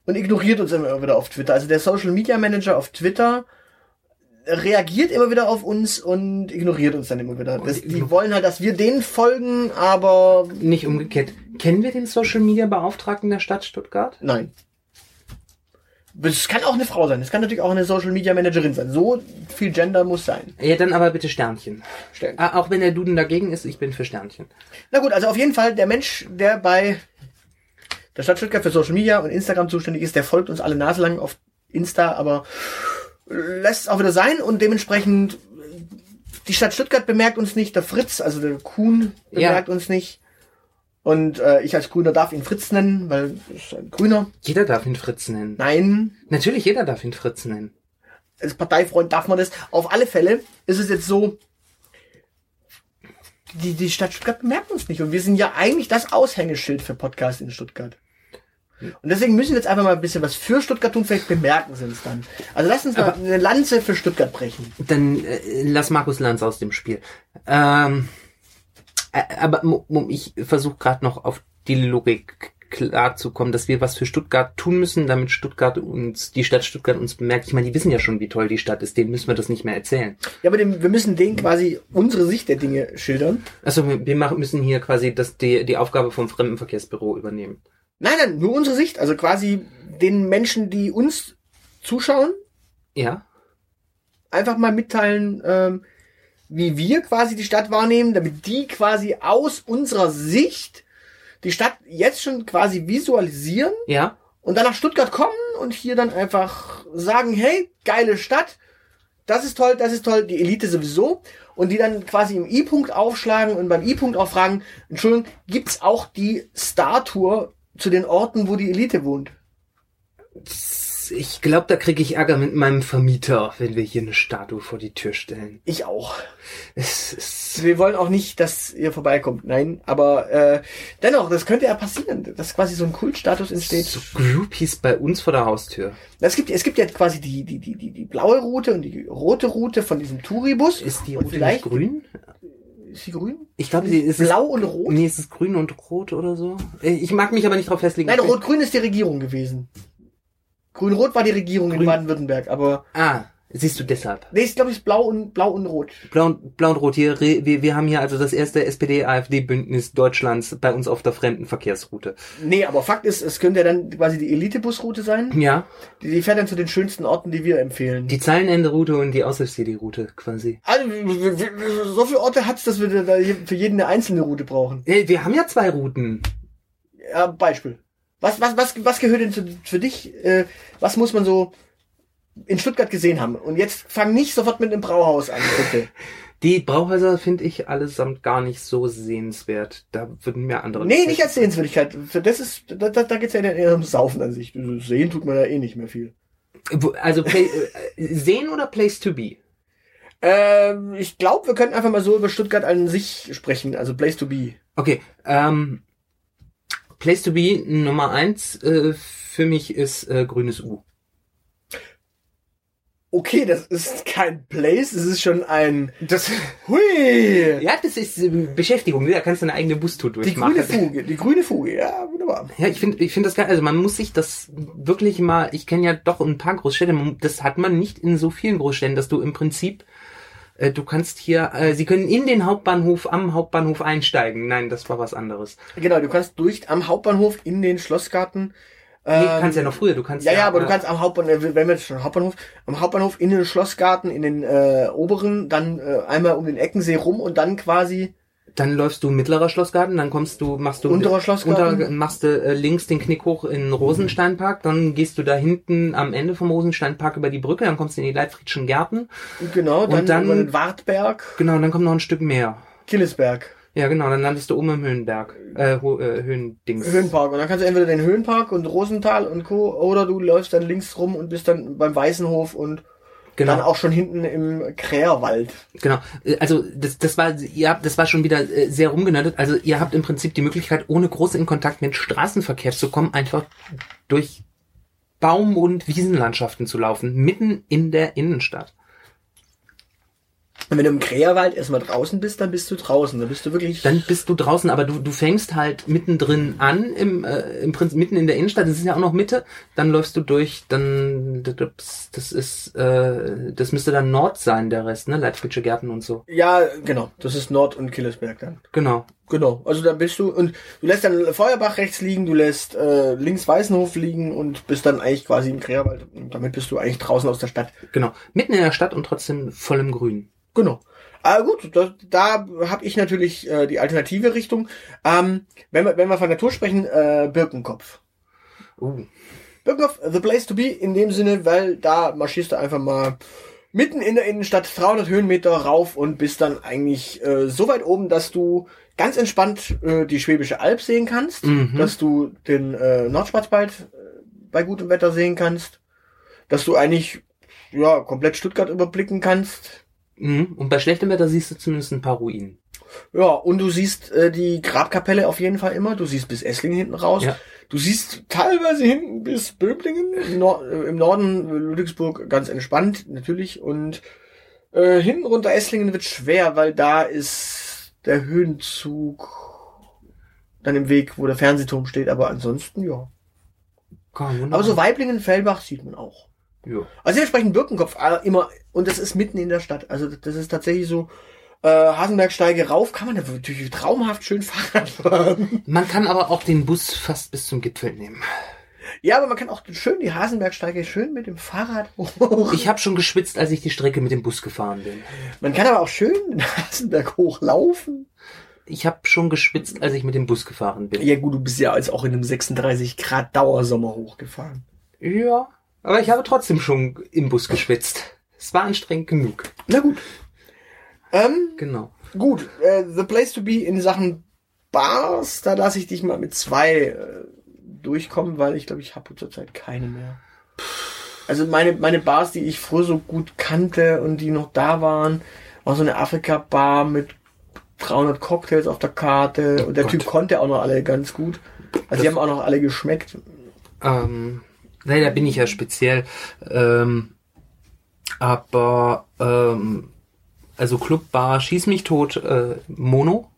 Und ignoriert uns immer wieder auf Twitter. Also der Social Media Manager auf Twitter reagiert immer wieder auf uns und ignoriert uns dann immer wieder. Das, die wollen halt, dass wir denen folgen, aber Nicht umgekehrt. Kennen wir den Social Media Beauftragten der Stadt Stuttgart? nein. Es kann auch eine Frau sein. Es kann natürlich auch eine Social Media Managerin sein. So viel Gender muss sein. Ja, dann aber bitte Sternchen. Sternchen. Ah, auch wenn der Duden dagegen ist, ich bin für Sternchen. Na gut, also auf jeden Fall der Mensch, der bei der Stadt Stuttgart für Social Media und Instagram zuständig ist, der folgt uns alle Nase lang auf Insta, aber lässt es auch wieder sein und dementsprechend die Stadt Stuttgart bemerkt uns nicht, der Fritz, also der Kuhn, Ja. bemerkt uns nicht. Und äh, ich als Grüner darf ihn Fritz nennen, weil ist ein Grüner. Jeder darf ihn Fritz nennen. Nein, Natürlich, jeder darf ihn Fritz nennen. als Parteifreund darf man das. Auf alle Fälle ist es jetzt so, die, die Stadt Stuttgart bemerkt uns nicht. Und wir sind ja eigentlich das Aushängeschild für Podcasts in Stuttgart. Und deswegen müssen wir jetzt einfach mal ein bisschen was für Stuttgart tun. Vielleicht bemerken sie uns dann. Also lass uns mal eine Lanze für Stuttgart brechen. Dann äh, lass Markus Lanz aus dem Spiel. Ähm, äh, aber ich versuche gerade noch auf die Logik klar zu kommen, dass wir was für Stuttgart tun müssen, damit Stuttgart uns, die Stadt Stuttgart uns bemerkt. Ich meine, die wissen ja schon, wie toll die Stadt ist, denen müssen wir das nicht mehr erzählen. Ja, aber dem, wir müssen denen quasi unsere Sicht der Dinge schildern. Also wir machen, müssen hier quasi das, die, die Aufgabe vom Fremdenverkehrsbüro übernehmen. Nein, nein, nur unsere Sicht. Also quasi den Menschen, die uns zuschauen, Ja? einfach mal mitteilen, ähm, wie wir quasi die Stadt wahrnehmen, damit die quasi aus unserer Sicht die Stadt jetzt schon quasi visualisieren Ja? und dann nach Stuttgart kommen und hier dann einfach sagen, hey, geile Stadt, das ist toll, das ist toll, die Elite sowieso. Und die dann quasi im I-Punkt aufschlagen und beim I-Punkt auch fragen, Entschuldigung, gibt's auch die Star-Tour zu den Orten, wo die Elite wohnt? Ich glaube, da kriege ich Ärger mit meinem Vermieter, wenn wir hier eine Statue vor die Tür stellen. Ich auch. Es ist Wir wollen auch nicht, dass ihr vorbeikommt. Nein, aber äh, dennoch, das könnte ja passieren, dass quasi so ein Kultstatus entsteht. so Groupies bei uns vor der Haustür. Es gibt, es gibt ja quasi die, die, die, die, die blaue Route und die rote Route von diesem Touribus. Ist die Route vielleicht- grün? Ist sie grün? Ich glaube, sie ist Blau und rot? Nee, ist es grün und rot oder so? Ich mag mich aber nicht drauf festlegen. Nein, rot-grün ist die Regierung gewesen. Grün-rot war die Regierung in Grün- Baden-Württemberg, aber Ah, siehst du deshalb. nee, ich glaube, es ist blau und blau und rot. Blau und, Blau und Rot hier. Wir, wir haben hier also das erste SPD-AfD-Bündnis Deutschlands bei uns auf der Fremdenverkehrsroute. Nee, aber Fakt ist, es könnte ja dann quasi die Elite-Busroute sein. Ja, Die, die fährt dann zu den schönsten Orten, die wir empfehlen. die Zeilenende-Route und die Aushilfs-CD-Route quasi. Also, so viele Orte hat's, dass wir da für jeden eine einzelne Route brauchen. Äh, Wir haben ja zwei Routen. Ja, Beispiel. Was, was, was, was gehört denn zu, für dich? Äh, was muss man so in Stuttgart gesehen haben? Und jetzt fang nicht sofort mit einem Brauhaus an, bitte. Die Brauhäuser finde ich allesamt gar nicht so sehenswert. Da würden mir andere... nee, nicht als Sehenswürdigkeit. Das ist, da, da, da geht's ja eher ums Saufen an sich. Sehen tut man ja eh nicht mehr viel. Also play, äh, sehen oder Place to be? Ähm, ich glaube, wir könnten einfach mal so über Stuttgart an sich sprechen, also Place to be. Okay, ähm, Place to be Nummer eins äh, für mich ist äh, grünes U. Okay, das ist kein Place, das ist schon ein, das, hui! Ja, das ist äh, Beschäftigung. Da kannst du eine eigene Bustour Die durchmachen. grüne Fuge, die grüne Fuge, ja, wunderbar. Ja, ich finde ich finde das geil. Also man muss sich das wirklich mal, ich kenne ja doch ein paar Großstädte, das hat man nicht in so vielen Großstädten, dass du im Prinzip, äh, du kannst hier, äh, sie können in den Hauptbahnhof, am Hauptbahnhof einsteigen. Nein, das war was anderes. Genau, du kannst durch am Hauptbahnhof in den Schlossgarten. Nee, ähm, du kannst ja noch früher, du kannst Ja, ja, aber du äh, kannst am Hauptbahnhof, wenn wir jetzt schon Hauptbahnhof, am Hauptbahnhof in den Schlossgarten, in den äh, oberen, dann äh, einmal um den Eckensee rum und dann quasi Dann läufst du mittlerer Schlossgarten, dann kommst du, machst du Unterer Schlossgarten. unter, machst du äh, links den Knick hoch in Rosensteinpark, dann gehst du da hinten am Ende vom Rosensteinpark über die Brücke, dann kommst du in die Leitfriedschen Gärten. genau, dann, dann- über den Wartberg, Genau, und dann kommt noch ein Stück mehr. Killesberg, Ja, genau, dann landest du oben im Höhenberg, äh, Ho äh Höhendings. Höhenpark und dann kannst du entweder den Höhenpark und Rosental und Co. oder du läufst dann links rum und bist dann beim Weißenhof und Genau. dann auch schon hinten im Kräherwald. Genau. Äh, Also das, das war, ihr habt, das war schon wieder äh, sehr rumgenördet. Also ihr habt im Prinzip die Möglichkeit, ohne groß in Kontakt mit Straßenverkehr zu kommen, einfach durch Baum- und Wiesenlandschaften zu laufen, mitten in der Innenstadt. Und wenn du im Kräherwald erstmal draußen bist, dann bist du draußen. Dann bist du wirklich. Dann bist du draußen, aber du, du fängst halt mittendrin an, im, äh, im Prinzip mitten in der Innenstadt, das ist ja auch noch Mitte, dann läufst du durch, dann das das ist, äh, das müsste dann Nord sein, der Rest, ne? Leitfriedsche Gärten und so. ja, genau. Das ist Nord- und Killersberg dann. Genau. Genau. Also dann bist du und du lässt dann Feuerbach rechts liegen, du lässt äh, links Weißenhof liegen und bist dann eigentlich quasi im Kräherwald. Und damit bist du eigentlich draußen aus der Stadt. Genau. Mitten in der Stadt und trotzdem voll im Grün. Genau. Aber gut, da, da habe ich natürlich äh, die alternative Richtung. Ähm, wenn wir wenn wir von Natur sprechen, äh, Birkenkopf. Uh. Birkenkopf, the place to be in dem Sinne, weil da marschierst du einfach mal mitten in der Innenstadt 300 Höhenmeter rauf und bist dann eigentlich äh, so weit oben, dass du ganz entspannt äh, die Schwäbische Alb sehen kannst, Mhm. dass du den äh, Nordschwarzwald äh, bei gutem Wetter sehen kannst, dass du eigentlich ja komplett Stuttgart überblicken kannst. Mhm. Und bei schlechtem Wetter siehst du zumindest ein paar Ruinen. Ja, und du siehst äh, die Grabkapelle auf jeden Fall immer. Du siehst bis Esslingen hinten raus. Ja. Du siehst teilweise hinten bis Böblingen. Im, Nor äh, im Norden äh, Ludwigsburg ganz entspannt, natürlich. Und äh, hinten runter Esslingen wird schwer, weil da ist der Höhenzug dann im Weg, wo der Fernsehturm steht. Aber ansonsten, ja. Komm, Aber so Weiblingen, Fellbach sieht man auch. ja. Also dementsprechend Birkenkopf äh, immer, und das ist mitten in der Stadt. Also das ist tatsächlich so, äh, Hasenbergsteige rauf kann man da natürlich traumhaft schön Fahrrad fahren. Man kann aber auch den Bus fast bis zum Gipfel nehmen. Ja, aber man kann auch schön die Hasenbergsteige schön mit dem Fahrrad hoch. Ich habe schon geschwitzt, als ich die Strecke mit dem Bus gefahren bin. Man kann aber auch schön den Hasenberg hochlaufen. Ich habe schon geschwitzt, als ich mit dem Bus gefahren bin. Ja gut, du bist ja jetzt auch in einem 36 Grad Dauersommer hochgefahren. Ja, aber ich habe trotzdem schon im Bus geschwitzt. Es war anstrengend genug. Na gut. Ähm, Genau. gut, äh, The Place to Be in Sachen Bars, da lasse ich dich mal mit zwei äh, durchkommen, weil ich glaube, ich habe zurzeit keine mehr. Also meine, meine Bars, die ich früher so gut kannte und die noch da waren, war so eine Afrika-Bar mit 300 Cocktails auf der Karte und der Gott. Typ konnte auch noch alle ganz gut. Also die haben auch noch alle geschmeckt. Ähm, leider bin ich ja speziell. Ähm, aber ähm, also Clubbar, schieß mich tot, äh, Mono.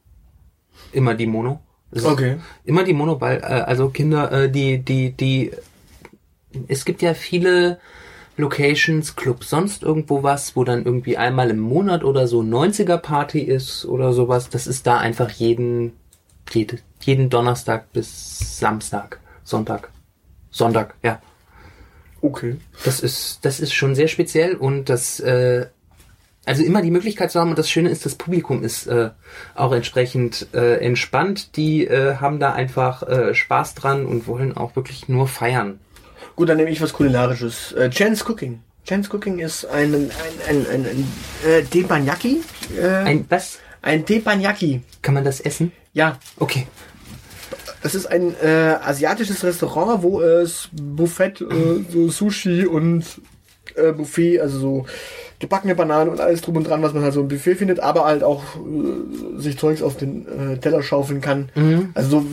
Immer die Mono. Ist Okay. Immer die Mono, weil, äh, also Kinder, äh, die, die, die, es gibt ja viele Locations, Clubs, sonst irgendwo was, wo dann irgendwie einmal im Monat oder so 90er Party ist oder sowas. Das ist da einfach jeden, jede, jeden Donnerstag bis Samstag, Sonntag, Sonntag, ja. Okay. Das ist, das ist schon sehr speziell und das, äh, also immer die Möglichkeit zu haben und das Schöne ist, das Publikum ist äh, auch entsprechend äh, entspannt. Die äh, haben da einfach äh, Spaß dran und wollen auch wirklich nur feiern. Gut, dann nehme ich was Kulinarisches. Äh, Jen's Cooking. Jen's Cooking ist ein, ein, ein, ein, ein äh, Teppanyaki. Äh, ein, Ein was? ein Teppanyaki. Kann man das essen? Ja, Okay. Das ist ein äh, asiatisches Restaurant, wo es Buffet, äh, so Sushi und äh, Buffet, also so gebackene Bananen und alles drum und dran, was man halt so im Buffet findet, aber halt auch äh, sich Zeugs auf den äh, Teller schaufeln kann. Also so,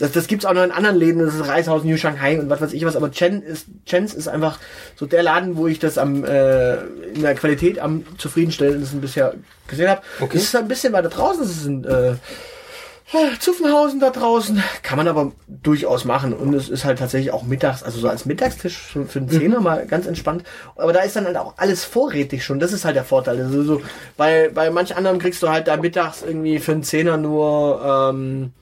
das, das gibt's auch noch in anderen Läden, das ist Reishaus New Shanghai und was weiß ich was, aber Chen ist, Chen's ist einfach so der Laden, wo ich das am äh, in der Qualität am zufriedenstellendsten bisher gesehen habe. Okay. Es ist ein bisschen weiter draußen, es ist ein äh, Zuffenhausen da draußen kann man aber durchaus machen und es ist halt tatsächlich auch mittags, also so als Mittagstisch für, für einen Zehner mal ganz entspannt. Aber da ist dann halt auch alles vorrätig schon. Das ist halt der Vorteil. Also so bei bei manch anderem kriegst du halt da mittags irgendwie für einen Zehner nur ähm,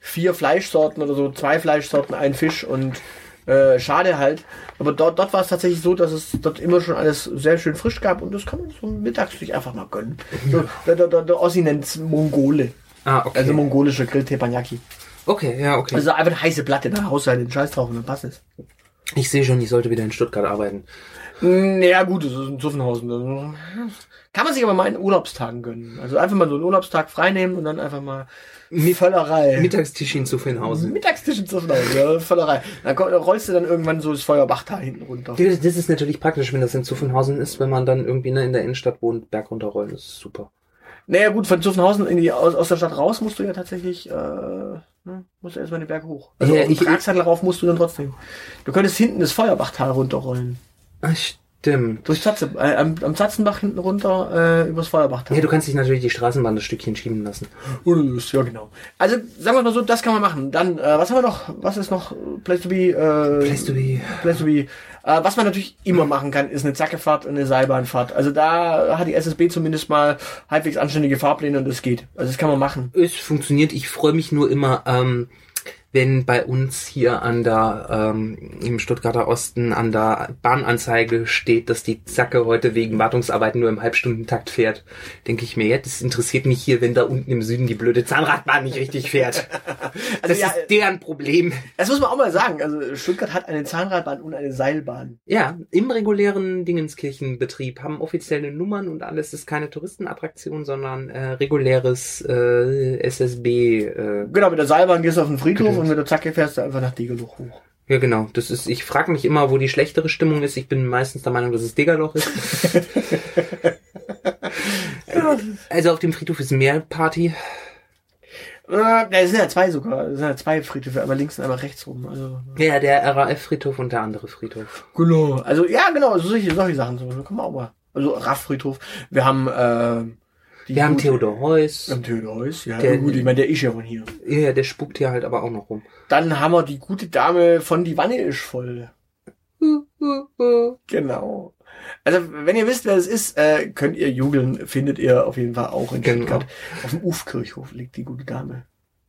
vier Fleischsorten oder so, zwei Fleischsorten, ein Fisch und äh, schade halt. Aber dort, dort war es tatsächlich so, dass es dort immer schon alles sehr schön frisch gab und das kann man so mittags sich einfach mal gönnen. So, der, der, der, der Ossi nennt's Mongole. Ah, okay. Also mongolische Grill Teppanyaki. okay, ja, okay. Also einfach eine heiße Platte, da haust du halt den Scheiß drauf und dann passt es. ich sehe schon, ich sollte wieder in Stuttgart arbeiten. Naja, gut, das ist ein Zuffenhausen. Kann man sich aber mal in Urlaubstagen gönnen. Also einfach mal so einen Urlaubstag freinehmen und dann einfach mal Mit- Völlerei. Mittagstisch in Zuffenhausen. Mittagstisch in Zuffenhausen, ja, Völlerei. Dann rollst du dann irgendwann so das Feuerbach da hinten runter. Das ist natürlich praktisch, wenn das in Zuffenhausen ist, wenn man dann irgendwie ne, in der Innenstadt wohnt, Berg runterrollen, das ist super. Naja gut, von Zuffenhausen in die, aus, aus der Stadt raus musst du ja tatsächlich, äh, ne, musst du erstmal den Berg hoch. Also Ja, ich- Pragsattel rauf musst du dann trotzdem. Du könntest hinten das Feuerbachtal runterrollen. Ah, stimmt. Durch Zatze, äh, am, am Zatzenbach hinten runter, äh, übers Feuerbachtal. Ja, du kannst dich natürlich die Straßenbahn das Stückchen schieben lassen. Das, ja genau. Also sagen wir mal so, das kann man machen. Dann, äh, was haben wir noch? Was ist noch? Place to be, äh, Place to be. Place to be. Äh, was man natürlich immer machen kann, ist eine Zackefahrt und eine Seilbahnfahrt. Also da hat die SSB zumindest mal halbwegs anständige Fahrpläne und das geht. Also das kann man machen. Es funktioniert. Ich freue mich nur immer, ähm, wenn bei uns hier an der ähm, im Stuttgarter Osten an der Bahnanzeige steht, dass die Zacke heute wegen Wartungsarbeiten nur im Halbstundentakt fährt, denke ich mir, ja, das interessiert mich hier, wenn da unten im Süden die blöde Zahnradbahn nicht richtig fährt. Also Das ja, ist deren Problem. das muss man auch mal sagen. Also Stuttgart hat eine Zahnradbahn und eine Seilbahn. Ja, im regulären Dingenskirchenbetrieb haben offizielle Nummern und alles ist keine Touristenattraktion, sondern äh, reguläres äh, SSB. Äh, Genau, mit der Seilbahn gehst du auf den Friedhof. Und mit der Zacke fährst du einfach nach Degeloch hoch. ja, genau. Das ist. Ich frage mich immer, wo die schlechtere Stimmung ist. Ich bin meistens der Meinung, dass es Degerloch ist. also auf dem Friedhof ist mehr Party. Äh, da sind ja zwei sogar. Es sind ja zwei Friedhöfe, einmal links und einmal rechts rum. Also, Ja, der RAF-Friedhof und der andere Friedhof. genau. Also ja, genau, so solche, solche Sachen. So, man auch mal. Also Raff-Friedhof. Wir haben äh, Wir haben Theodor Heuss. Wir haben Theodor Heuss, ja. Der- gut, ich meine, der ist ja von hier. Ja, der spukt hier halt aber auch noch rum. Dann haben wir die gute Dame von Die Wanne ist voll. Genau. Also, wenn ihr wisst, wer es ist, äh, könnt ihr jubeln, findet ihr auf jeden Fall auch in Genau. Stuttgart. Auf dem Ufkirchhof liegt die gute Dame.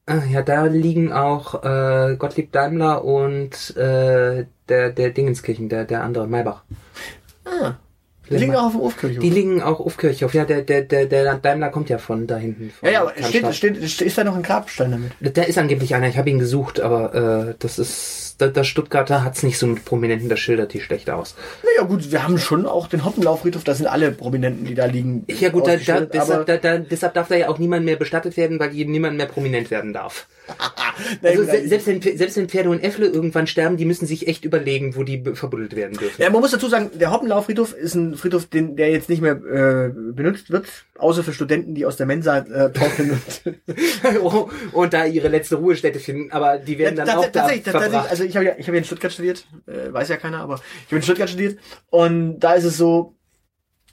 Ah, ja, da liegen auch äh, Gottlieb Daimler und äh, der, der Dingenskirchen, der, der andere, Maybach. Die liegen auch auf dem Ufkirchhof. Die liegen auch auf Kirchhof. Ja, der, der, der, der Daimler kommt ja von da hinten. Von ja, ja, aber steht, steht, ist da noch ein Grabstein damit? Da ist angeblich einer, ich habe ihn gesucht, aber äh, das ist, der, Stuttgarter hat's nicht so mit Prominenten, das schildert die schlecht aus. Naja, gut, wir haben schon auch den Hoppenlaufriedhof, da sind alle Prominenten, die da liegen. Ja gut, da, da, deshalb, da, deshalb darf da ja auch niemand mehr bestattet werden, weil niemand mehr prominent werden darf. Also se selbst wenn, selbst wenn Pferde und Äffle irgendwann sterben, die müssen sich echt überlegen, wo die verbuddelt werden dürfen. Ja, man muss dazu sagen, der Hoppenlaufriedhof ist ein Friedhof, den, der jetzt nicht mehr äh, benutzt wird, außer für Studenten, die aus der Mensa äh, torkeln. und und da ihre letzte Ruhestätte finden, aber die werden dann auch da tatsächlich, tatsächlich, verbracht. also ich habe ja, ich habe ja in Stuttgart studiert, äh, weiß ja keiner, aber ich habe in Stuttgart studiert und da ist es so,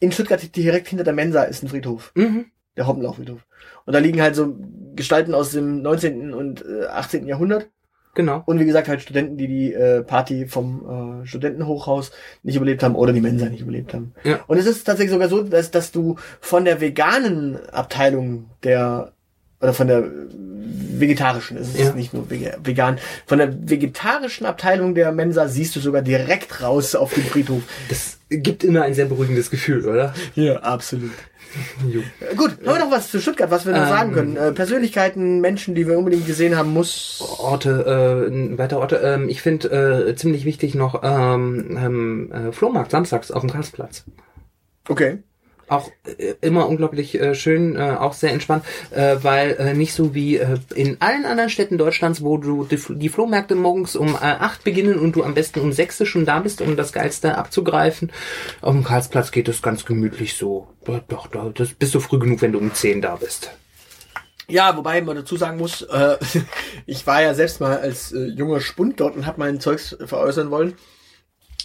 in Stuttgart direkt hinter der Mensa ist ein Friedhof, Mhm. der Hoppenlaufriedhof. Und da liegen halt so Gestalten aus dem 19. und äh, 18. Jahrhundert Genau. und wie gesagt halt Studenten, die die äh, Party vom äh, Studentenhochhaus nicht überlebt haben oder die Mensa nicht überlebt haben. Ja. Und es ist tatsächlich sogar so, dass, dass du von der veganen Abteilung der oder von der vegetarischen, es ist Ja. nicht nur vegan, von der vegetarischen Abteilung der Mensa siehst du sogar direkt raus auf den Friedhof. Das gibt immer ein sehr beruhigendes Gefühl, oder? Ja, absolut. Jo. Äh, Gut, haben wir noch was zu Stuttgart, was wir noch Ähm. sagen können? Äh, Persönlichkeiten, Menschen, die wir unbedingt gesehen haben, muss. Orte, äh, weitere Orte. Ähm, ich finde äh, ziemlich wichtig noch ähm, ähm, äh, Flohmarkt samstags auf dem Karlsplatz. Okay. Auch äh, immer unglaublich äh, schön, äh, auch sehr entspannt, äh, weil äh, nicht so wie äh, in allen anderen Städten Deutschlands, wo du die, die Flohmärkte morgens um äh, acht beginnen und du am besten um sechs schon da bist, um das Geilste abzugreifen. Auf dem Karlsplatz geht es ganz gemütlich so. Doch, doch, das bist du früh genug, wenn du um zehn da bist. Ja, wobei man dazu sagen muss, äh, ich war ja selbst mal als äh, junger Spund dort und habe mein Zeugs veräußern wollen.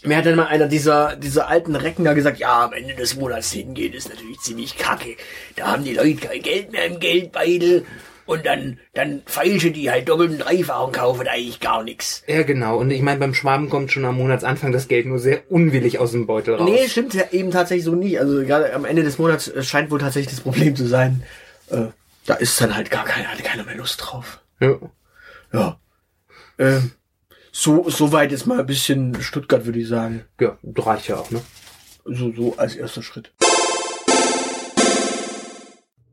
Mir hat dann mal einer dieser, dieser alten Recken da gesagt, ja, am Ende des Monats hingehen ist natürlich ziemlich kacke. Da haben die Leute kein Geld mehr im Geldbeutel und dann, dann feilschen die halt doppelt und dreifach und kaufen eigentlich gar nichts. Ja, genau. Und ich meine, beim Schwaben kommt schon am Monatsanfang das Geld nur sehr unwillig aus dem Beutel raus. Nee, stimmt ja eben tatsächlich so nicht. Also gerade am Ende des Monats äh, scheint wohl tatsächlich das Problem zu sein. Äh, da ist dann halt gar keiner, hat keiner mehr Lust drauf. Ja. Ja. Ähm, so, so weit ist mal ein bisschen Stuttgart, würde ich sagen. Ja, reicht ja auch, ne? So, so als erster Schritt.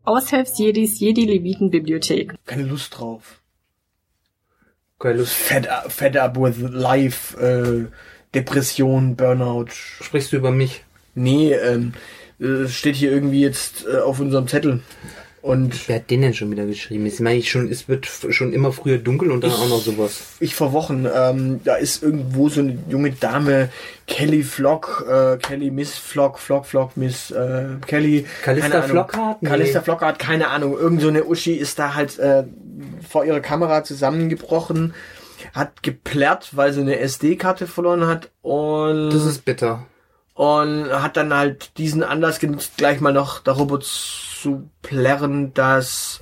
Aushilfsjedis Jedi-Leviten-Bibliothek. Keine Lust drauf. Keine Lust. Fed up, fed up with life, äh, Depression, Burnout. Sprichst du über mich? Nee, ähm, äh, steht hier irgendwie jetzt äh, auf unserem Zettel. Und Wer hat den denn schon wieder geschrieben? Ich meine, ich schon, es wird schon immer früher dunkel und dann auch noch sowas. ich vor Wochen, ähm, da ist irgendwo so eine junge Dame, Kelly Flock, äh, Kelly Miss Flock, Flock, Flock, Miss äh, Kelly. Callista. Flockhart? Nee. Callista Flockhart, keine Ahnung. Irgend so eine Uschi ist da halt äh, vor ihrer Kamera zusammengebrochen, hat geplärrt, weil sie eine SD-Karte verloren hat und Das ist bitter. Und hat dann halt diesen Anlass genutzt, gleich mal noch darüber zu plärren, dass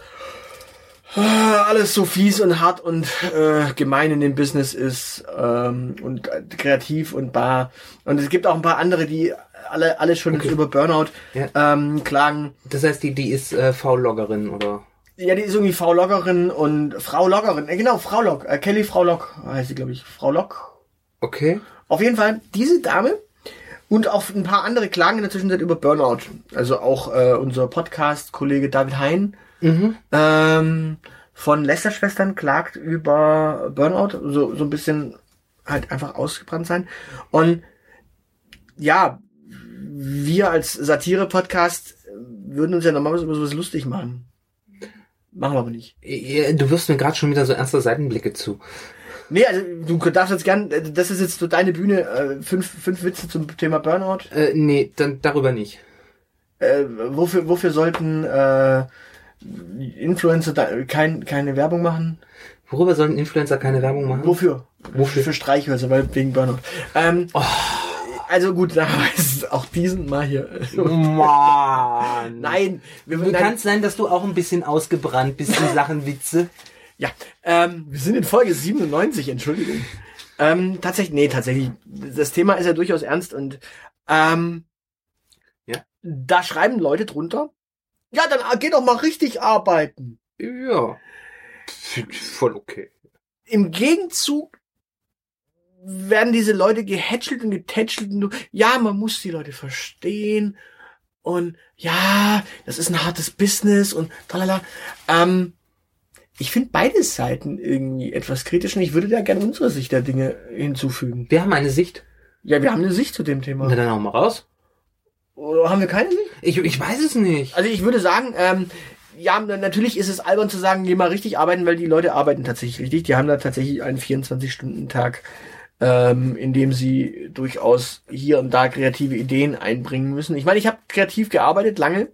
äh, alles so fies und hart und äh, gemein in dem Business ist ähm, und äh, kreativ und bar. Und es gibt auch ein paar andere, die alle, alle schon Okay. über Burnout Ja. ähm, klagen. Das heißt, die, die ist äh, V-Loggerin, oder? Ja, die ist irgendwie Frau Loggerin und Frau Loggerin. Äh, genau, Frau Log. Äh, Kelly Frau Log heißt sie, glaube ich. Frau Log. Okay. Auf jeden Fall, diese Dame und auch ein paar andere klagen in der Zwischenzeit über Burnout. Also auch äh, unser Podcast-Kollege David Hein Mhm. ähm, von Lester-Schwestern klagt über Burnout, so, so ein bisschen halt einfach ausgebrannt sein. Und ja, wir als Satire-Podcast würden uns ja normalerweise über sowas lustig machen. Machen wir aber nicht. Äh, Du wirst mir gerade schon wieder so ernste Seitenblicke zu. Nee, also du darfst jetzt gern, das ist jetzt so deine Bühne, äh, fünf, fünf Witze zum Thema Burnout. Äh, nee, dann darüber nicht. Äh, wofür, wofür sollten äh, Influencer da kein, keine Werbung machen? Worüber sollen Influencer keine Werbung machen? Wofür? Wofür? Für Streichhölzer, weil wegen Burnout. Ähm, Also gut, da ist auch diesen mal hier. Mann. Nein, wir Du nein, kannst sein, dass du auch ein bisschen ausgebrannt bist in Sachen Witze. Ja, ähm, wir sind in Folge 97, Entschuldigung. Ähm, tatsächlich, nee, tatsächlich. Das Thema ist ja durchaus ernst und ähm, Ja. da schreiben Leute drunter. Ja, dann geh doch mal richtig arbeiten. Ja. Voll okay. Im Gegenzug werden diese Leute gehätschelt und getätschelt und du, ja, man muss die Leute verstehen und ja, das ist ein hartes Business und tralala. Ähm, ich finde beide Seiten irgendwie etwas kritisch und ich würde da gerne unsere Sicht der Dinge hinzufügen. Wir haben eine Sicht. Ja, wir haben eine Sicht zu dem Na Thema. dann auch mal raus. Oder haben wir keine Sicht? Ich, ich weiß es nicht. Also ich würde sagen, ähm, ja, na- natürlich ist es albern zu sagen, geh mal richtig arbeiten, weil die Leute arbeiten tatsächlich richtig. Die haben da tatsächlich einen 24-Stunden-Tag, ähm, in dem sie durchaus hier und da kreative Ideen einbringen müssen. Ich meine, ich habe kreativ gearbeitet, lange.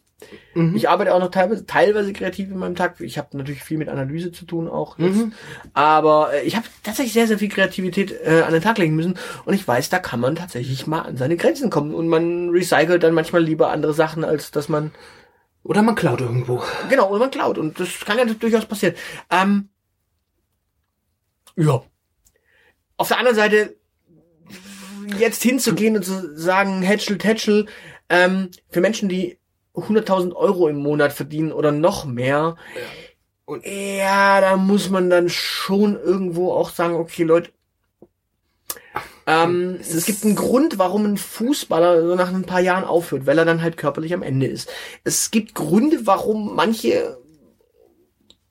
Mhm. Ich arbeite auch noch teilweise, teilweise kreativ in meinem Tag. Ich habe natürlich viel mit Analyse zu tun auch. Jetzt. Mhm. Aber äh, ich habe tatsächlich sehr, sehr viel Kreativität äh, an den Tag legen müssen. Und ich weiß, da kann man tatsächlich mal an seine Grenzen kommen. Und man recycelt dann manchmal lieber andere Sachen, als dass man Oder man klaut irgendwo. Genau, oder man klaut. Und das kann ja durchaus passieren. Ähm, ja. Auf der anderen Seite, jetzt hinzugehen und zu sagen, Hätschel, Tätschel, ähm, für Menschen, die 100.000 Euro im Monat verdienen oder noch mehr, Und- ja, da muss man dann schon irgendwo auch sagen, okay, Leute, ähm, Es es, gibt einen Grund, warum ein Fußballer so nach ein paar Jahren aufhört, weil er dann halt körperlich am Ende ist. Es gibt Gründe, warum manche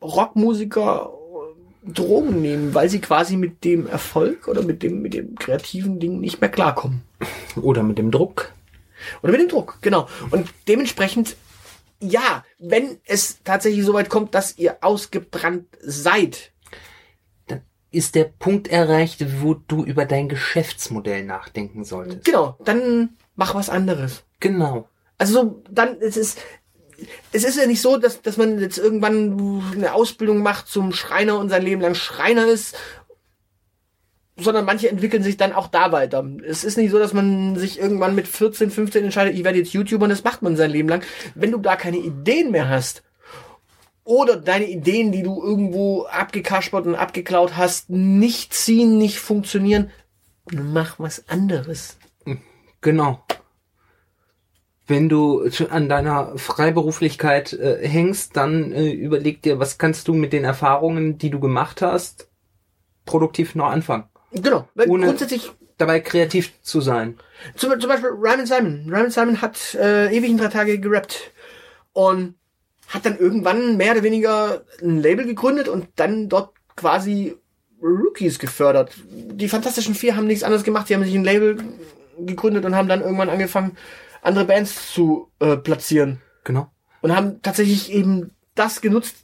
Rockmusiker äh, Drogen nehmen, weil sie quasi mit dem Erfolg oder mit dem, mit dem kreativen Ding nicht mehr klarkommen. Oder mit dem Druck. Oder mit dem Druck, genau. Und dementsprechend, ja, wenn es tatsächlich so weit kommt, dass ihr ausgebrannt seid, Dann ist der Punkt erreicht, wo du über dein Geschäftsmodell nachdenken solltest. genau, dann mach was anderes. Genau. Also so, dann, es ist, es ist ja nicht so, dass, dass man jetzt irgendwann eine Ausbildung macht zum Schreiner und sein Leben lang Schreiner ist, sondern manche entwickeln sich dann auch da weiter. Es ist nicht so, dass man sich irgendwann mit 14, 15 entscheidet, ich werde jetzt YouTuber und das macht man sein Leben lang. Wenn du da keine Ideen mehr hast, oder deine Ideen, die du irgendwo abgekaspert und abgeklaut hast, nicht ziehen, nicht funktionieren, mach was anderes. Genau. Wenn du an deiner Freiberuflichkeit äh, hängst, dann äh, überleg dir, was kannst du mit den Erfahrungen, die du gemacht hast, produktiv noch anfangen. Genau. Ohne- grundsätzlich Dabei kreativ zu sein. Zum, zum Beispiel Ryman Simon. Ryman Simon hat äh, ewig in drei Tage gerappt und hat dann irgendwann mehr oder weniger ein Label gegründet und dann dort quasi Rookies gefördert. Die Fantastischen Vier haben nichts anderes gemacht. Sie haben sich ein Label gegründet und haben dann irgendwann angefangen, andere Bands zu äh, platzieren Genau. und haben tatsächlich eben das genutzt.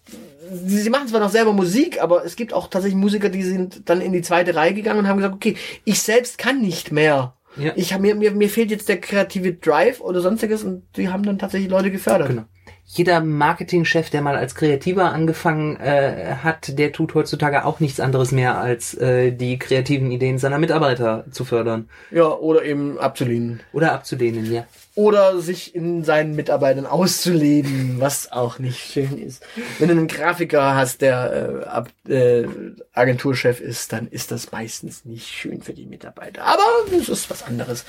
Sie, machen zwar noch selber Musik, aber es gibt auch tatsächlich Musiker, die sind dann in die zweite Reihe gegangen und haben gesagt, okay, ich selbst kann nicht mehr. Ja. Ich hab, mir, mir, mir fehlt jetzt der kreative Drive oder sonstiges und die haben dann tatsächlich Leute gefördert. Genau. Jeder Marketingchef, der mal als Kreativer angefangen äh, hat, der tut heutzutage auch nichts anderes mehr, als äh, die kreativen Ideen seiner Mitarbeiter zu fördern Ja, oder eben abzulehnen. oder abzulehnen, ja. Oder sich in seinen Mitarbeitern auszuleben, was auch nicht schön ist. Wenn du einen Grafiker hast, der äh, Ab äh, Agenturchef ist, dann ist das meistens nicht schön für die Mitarbeiter. Aber das ist was anderes.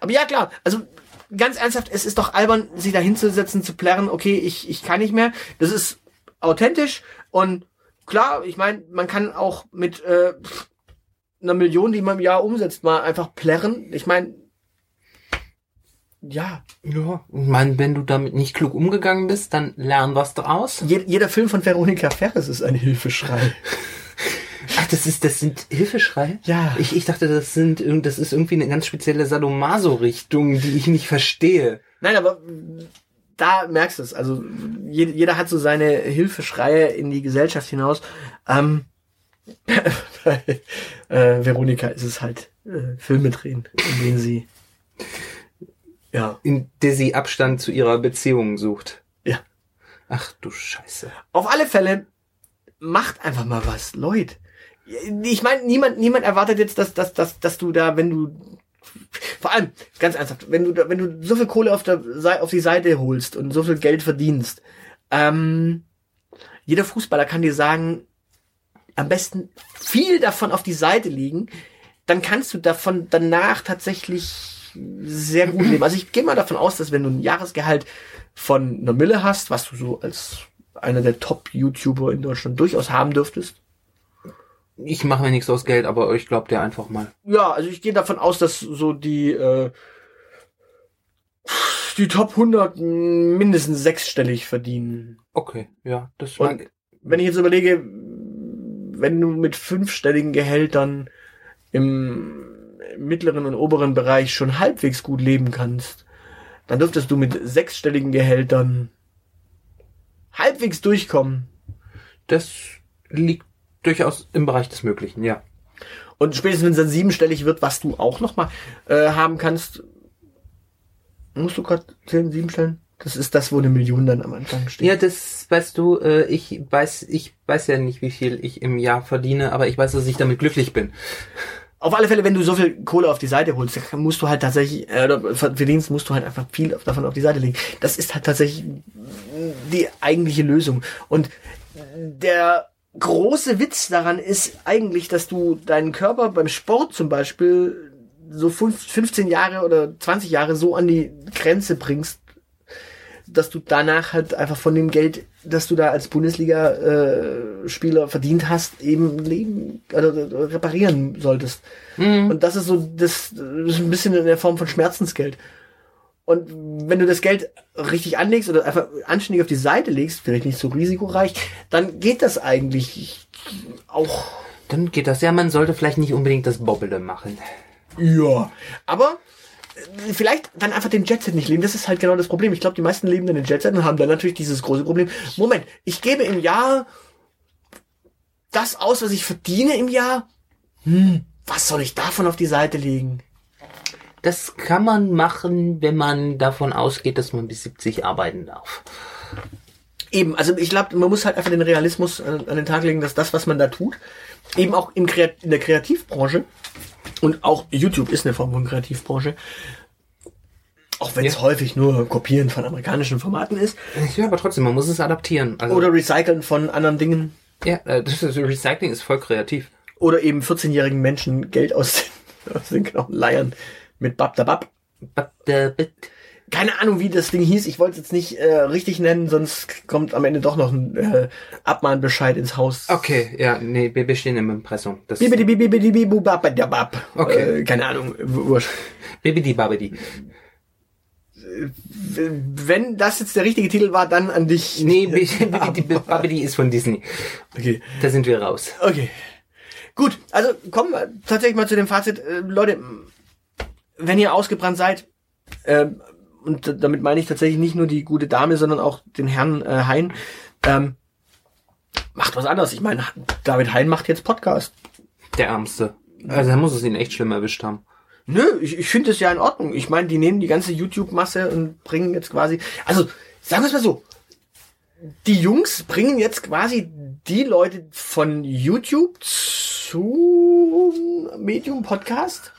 Aber ja, klar, also ganz ernsthaft, es ist doch albern, sich da hinzusetzen, zu plärren, okay, ich, ich kann nicht mehr. Das ist authentisch und klar, ich meine, man kann auch mit äh, einer Million, die man im Jahr umsetzt, mal einfach plärren. Ich meine, ja, Ja, ich meine, wenn du damit nicht klug umgegangen bist, dann lern was draus. je, jeder Film von Veronika Ferres ist ein Hilfeschrei. Ach, das ist, das sind Hilfeschreie? Ja. Ich, ich dachte, das sind, das ist irgendwie eine ganz spezielle Sadomaso-Richtung, die ich nicht verstehe. Nein, aber da merkst du es. Also je- jeder hat so seine Hilfeschreie in die Gesellschaft hinaus. Ähm, bei äh, Veronika ist es halt äh, Filme drehen, in denen sie ja In der sie Abstand zu ihrer Beziehung sucht. ja Ach du Scheiße. Auf alle Fälle macht einfach mal was, Leute. Ich meine, niemand, niemand erwartet jetzt, dass, dass, dass, dass du da, wenn du vor allem ganz ernsthaft, wenn du wenn du so viel Kohle auf der auf die Seite holst und so viel Geld verdienst, ähm, jeder Fußballer kann dir sagen, am besten viel davon auf die Seite legen, dann kannst du davon danach tatsächlich sehr gut leben. Also ich gehe mal davon aus, dass wenn du ein Jahresgehalt von einer Mille hast, was du so als einer der Top-YouTuber in Deutschland durchaus haben dürftest. Ich mache mir nichts aus Geld, aber ich glaub dir einfach mal. Ja, also ich gehe davon aus, dass so die äh, die Top 100 mindestens sechsstellig verdienen. Okay, ja, das Und- Wenn ich jetzt überlege, wenn du mit fünfstelligen Gehältern im mittleren und oberen Bereich schon halbwegs gut leben kannst, dann dürftest du mit sechsstelligen Gehältern halbwegs durchkommen. das liegt durchaus im Bereich des Möglichen, ja. Und spätestens wenn es dann siebenstellig wird, was du auch noch mal äh, haben kannst, musst du gerade zählen, sieben stellen? Das ist das, wo eine Million dann am Anfang steht. Ja, das weißt du, äh, ich weiß, ich weiß ja nicht, wie viel ich im Jahr verdiene, aber ich weiß, dass ich damit glücklich bin. Auf alle Fälle, wenn du so viel Kohle auf die Seite holst, musst du halt tatsächlich, äh, oder verdienst, musst du halt einfach viel davon auf die Seite legen. Das ist halt tatsächlich die eigentliche Lösung. Und der große Witz daran ist eigentlich, dass du deinen Körper beim Sport zum Beispiel so fünf- 15 Jahre oder 20 Jahre so an die Grenze bringst, dass du danach halt einfach von dem Geld, das du da als Bundesliga-Spieler verdient hast, eben leben oder reparieren solltest. Und das ist so, das, das ist ein bisschen in der Form von Schmerzensgeld. Und wenn du das Geld richtig anlegst oder einfach anständig auf die Seite legst, vielleicht nicht so risikoreich, dann geht das eigentlich auch. Dann geht das ja, man sollte vielleicht nicht unbedingt das Bobbele machen. Ja. Aber äh, vielleicht dann einfach den Jetset nicht leben. Das ist halt genau das Problem. Ich glaube, die meisten leben dann den Jetset und haben dann natürlich dieses große Problem. Moment, ich gebe im Jahr das aus, was ich verdiene im Jahr. Hm, was soll ich davon auf die Seite legen? Das kann man machen, wenn man davon ausgeht, dass man bis 70 arbeiten darf. Eben, also ich glaube, man muss halt einfach den Realismus äh, an den Tag legen, dass das, was man da tut, eben auch Kreat in der Kreativbranche und auch YouTube ist eine Form von Kreativbranche, auch wenn es Ja. häufig nur Kopieren von amerikanischen Formaten ist Ja, aber trotzdem, man muss es adaptieren. Also, oder Recyceln von anderen Dingen ja, äh, das ist, Recycling ist voll kreativ. oder eben 14-jährigen Menschen Geld aus den, aus den Knochen leiern mit Babdabab. Keine Ahnung, wie das Ding hieß. Ich wollte es jetzt nicht äh, richtig nennen, sonst kommt am Ende doch noch ein äh, Abmahnbescheid ins Haus. Okay, ja, nee, wir bestehen im Impressum. Das Bibidi bibidi bibidi bubabadabab. Okay. Äh, keine Ahnung. Wurscht. Bibidi Babidi. Wenn das jetzt der richtige Titel war, dann an dich. Nee, Bibidi Babidi ist von Disney. Okay. Da sind wir raus. Okay. Gut, also kommen wir tatsächlich mal zu dem Fazit. Äh, Leute, wenn ihr ausgebrannt seid, ähm, und damit meine ich tatsächlich nicht nur die gute Dame, sondern auch den Herrn äh, Hein, ähm, macht was anderes. Ich meine, David Hein macht jetzt Podcast. Der Ärmste. Also da muss es ihn echt schlimm erwischt haben. Nö, ich, ich finde es ja in Ordnung. Ich meine, die nehmen die ganze YouTube-Masse und bringen jetzt quasi, also sagen wir es mal so, die Jungs bringen jetzt quasi die Leute von YouTube zu Medium Podcast,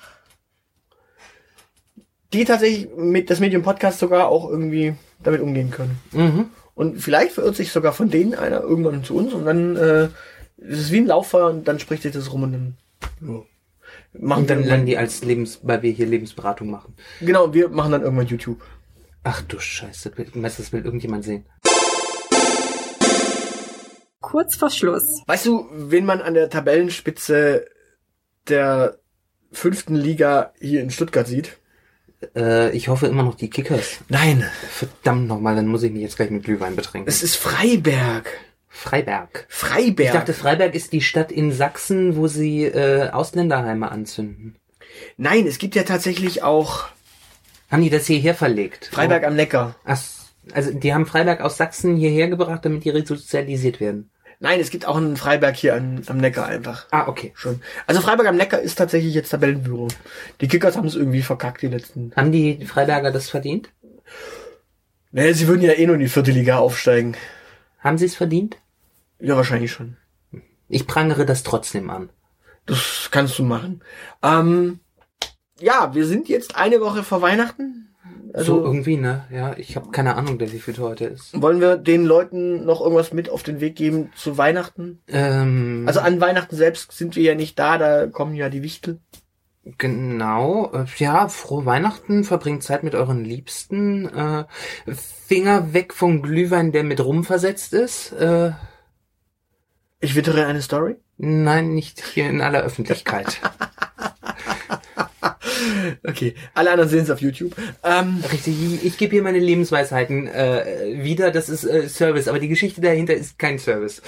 die tatsächlich mit das Medium Podcast sogar auch irgendwie damit umgehen können. Mhm. Und vielleicht verirrt sich sogar von denen einer irgendwann zu uns und dann äh, ist es wie ein Lauffeuer und dann spricht sich das rum und dann ja, machen Und dann lernen die als Lebens, weil wir hier Lebensberatung machen. Genau, wir machen dann irgendwann YouTube. Ach du Scheiße, meinst du, das will irgendjemand sehen? Kurz vor Schluss. Weißt du, wen man an der Tabellenspitze der fünften Liga hier in Stuttgart sieht? Äh, ich hoffe immer noch die Kickers. Nein, Verdammt nochmal, dann muss ich mich jetzt gleich mit Glühwein betrinken. es ist Freiberg. Freiberg. Freiberg. Ich dachte, Freiberg ist die Stadt in Sachsen, wo sie äh, Ausländerheime anzünden. Nein, es gibt ja tatsächlich auch Haben die das hierher verlegt? Freiberg am Neckar. Ach, also die haben Freiberg aus Sachsen hierher gebracht, damit die resozialisiert werden. Nein, es gibt auch einen Freiberg hier an, am Neckar einfach. Ah, okay. Schon. Also Freiberg am Neckar ist tatsächlich jetzt Tabellenführung. Die Kickers haben es irgendwie verkackt, die letzten. Haben die Freiberger das verdient? Naja, sie würden ja eh nur in die vierte Liga aufsteigen. Haben sie es verdient? Ja, wahrscheinlich schon. Ich prangere das trotzdem an. Das kannst du machen. Ähm, ja, wir sind jetzt eine Woche vor Weihnachten. Also so irgendwie, ne? Ja, ich habe keine Ahnung, wie viel heute ist. wollen wir den Leuten noch irgendwas mit auf den Weg geben zu Weihnachten? Ähm, Also an Weihnachten selbst sind wir ja nicht da, da kommen ja die Wichtel. Genau, äh, ja, frohe Weihnachten, verbringt Zeit mit euren Liebsten, äh, Finger weg vom Glühwein, der mit Rum versetzt ist, äh, Ich wittere eine Story. nein, nicht hier in aller Öffentlichkeit. Okay, alle anderen sehen es auf YouTube. Ähm, Richtig, ich, gebe hier meine Lebensweisheiten äh, wieder, das ist äh, Service, aber die Geschichte dahinter ist kein Service.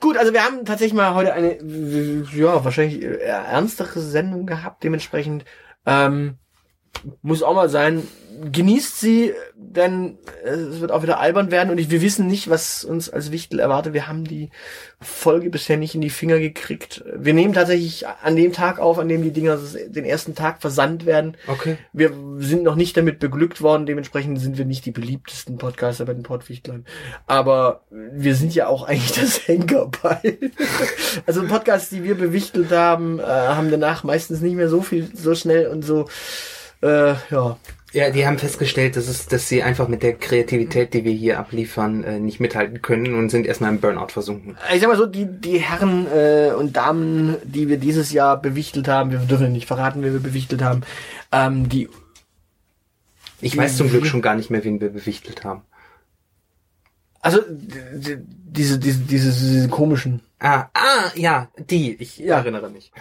gut, also wir haben tatsächlich mal heute eine, äh, ja, wahrscheinlich eher ernstere Sendung gehabt. Dementsprechend ähm, muss auch mal sein, genießt sie, denn es wird auch wieder albern werden und ich, wir wissen nicht, was uns als Wichtel erwartet. Wir haben die Folge bisher nicht in die Finger gekriegt. Wir nehmen tatsächlich an dem Tag auf, an dem die Dinger den ersten Tag versandt werden. Okay. Wir sind noch nicht damit beglückt worden, dementsprechend sind wir nicht die beliebtesten Podcaster bei den Podwichtlern. Aber wir sind ja auch eigentlich das Henkerbeil. also Podcasts, die wir bewichtelt haben, äh, haben danach meistens nicht mehr so viel, so schnell und so, äh, ja. Ja, die haben festgestellt, dass, es, dass sie einfach mit der Kreativität, die wir hier abliefern, äh, nicht mithalten können und sind erstmal im Burnout versunken. Ich sag mal so, die, die Herren äh, und Damen, die wir dieses Jahr bewichtelt haben, wir dürfen nicht verraten, wer wir bewichtelt haben, ähm, die Ich weiß zum Glück schon gar nicht mehr, wen wir bewichtelt haben. Also diese, diese, diese, diese komischen. Ah, ah, ja, die. Ich Ja. erinnere mich.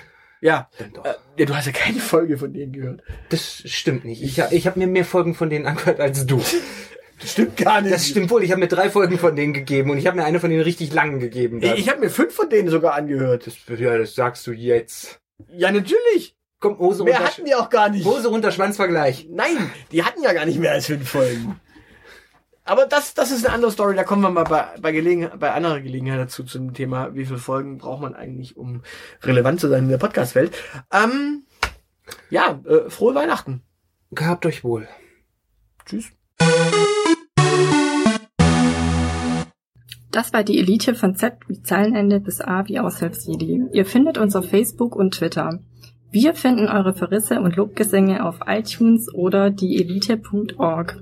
Ja. Dann. Äh, du hast ja keine Folge von denen gehört. Das stimmt nicht. Ich, ich habe mir mehr Folgen von denen angehört als du. Das stimmt gar nicht. Das stimmt wohl. Ich habe mir drei Folgen von denen gegeben und ich habe mir eine von denen richtig langen gegeben. Ich, ich habe mir fünf von denen sogar angehört. das, ja, das sagst du jetzt. Ja, natürlich. Komm, Hose Mehr hatten die auch gar nicht. Hose runter, Schwanzvergleich. Nein, die hatten ja gar nicht mehr als fünf Folgen. Aber das, das ist eine andere Story. Da kommen wir mal bei, bei, Gelegen bei anderer Gelegenheit dazu zum Thema, wie viele Folgen braucht man eigentlich, um relevant zu sein in der Podcast-Welt. Ähm, ja, äh, frohe Weihnachten. Gehabt euch wohl. Tschüss. Das war die Elite von Z wie Zeilenende bis A wie Aushilfsjedi. Ihr findet uns auf Facebook und Twitter. Wir finden eure Verrisse und Lobgesänge auf iTunes oder dieelite.org.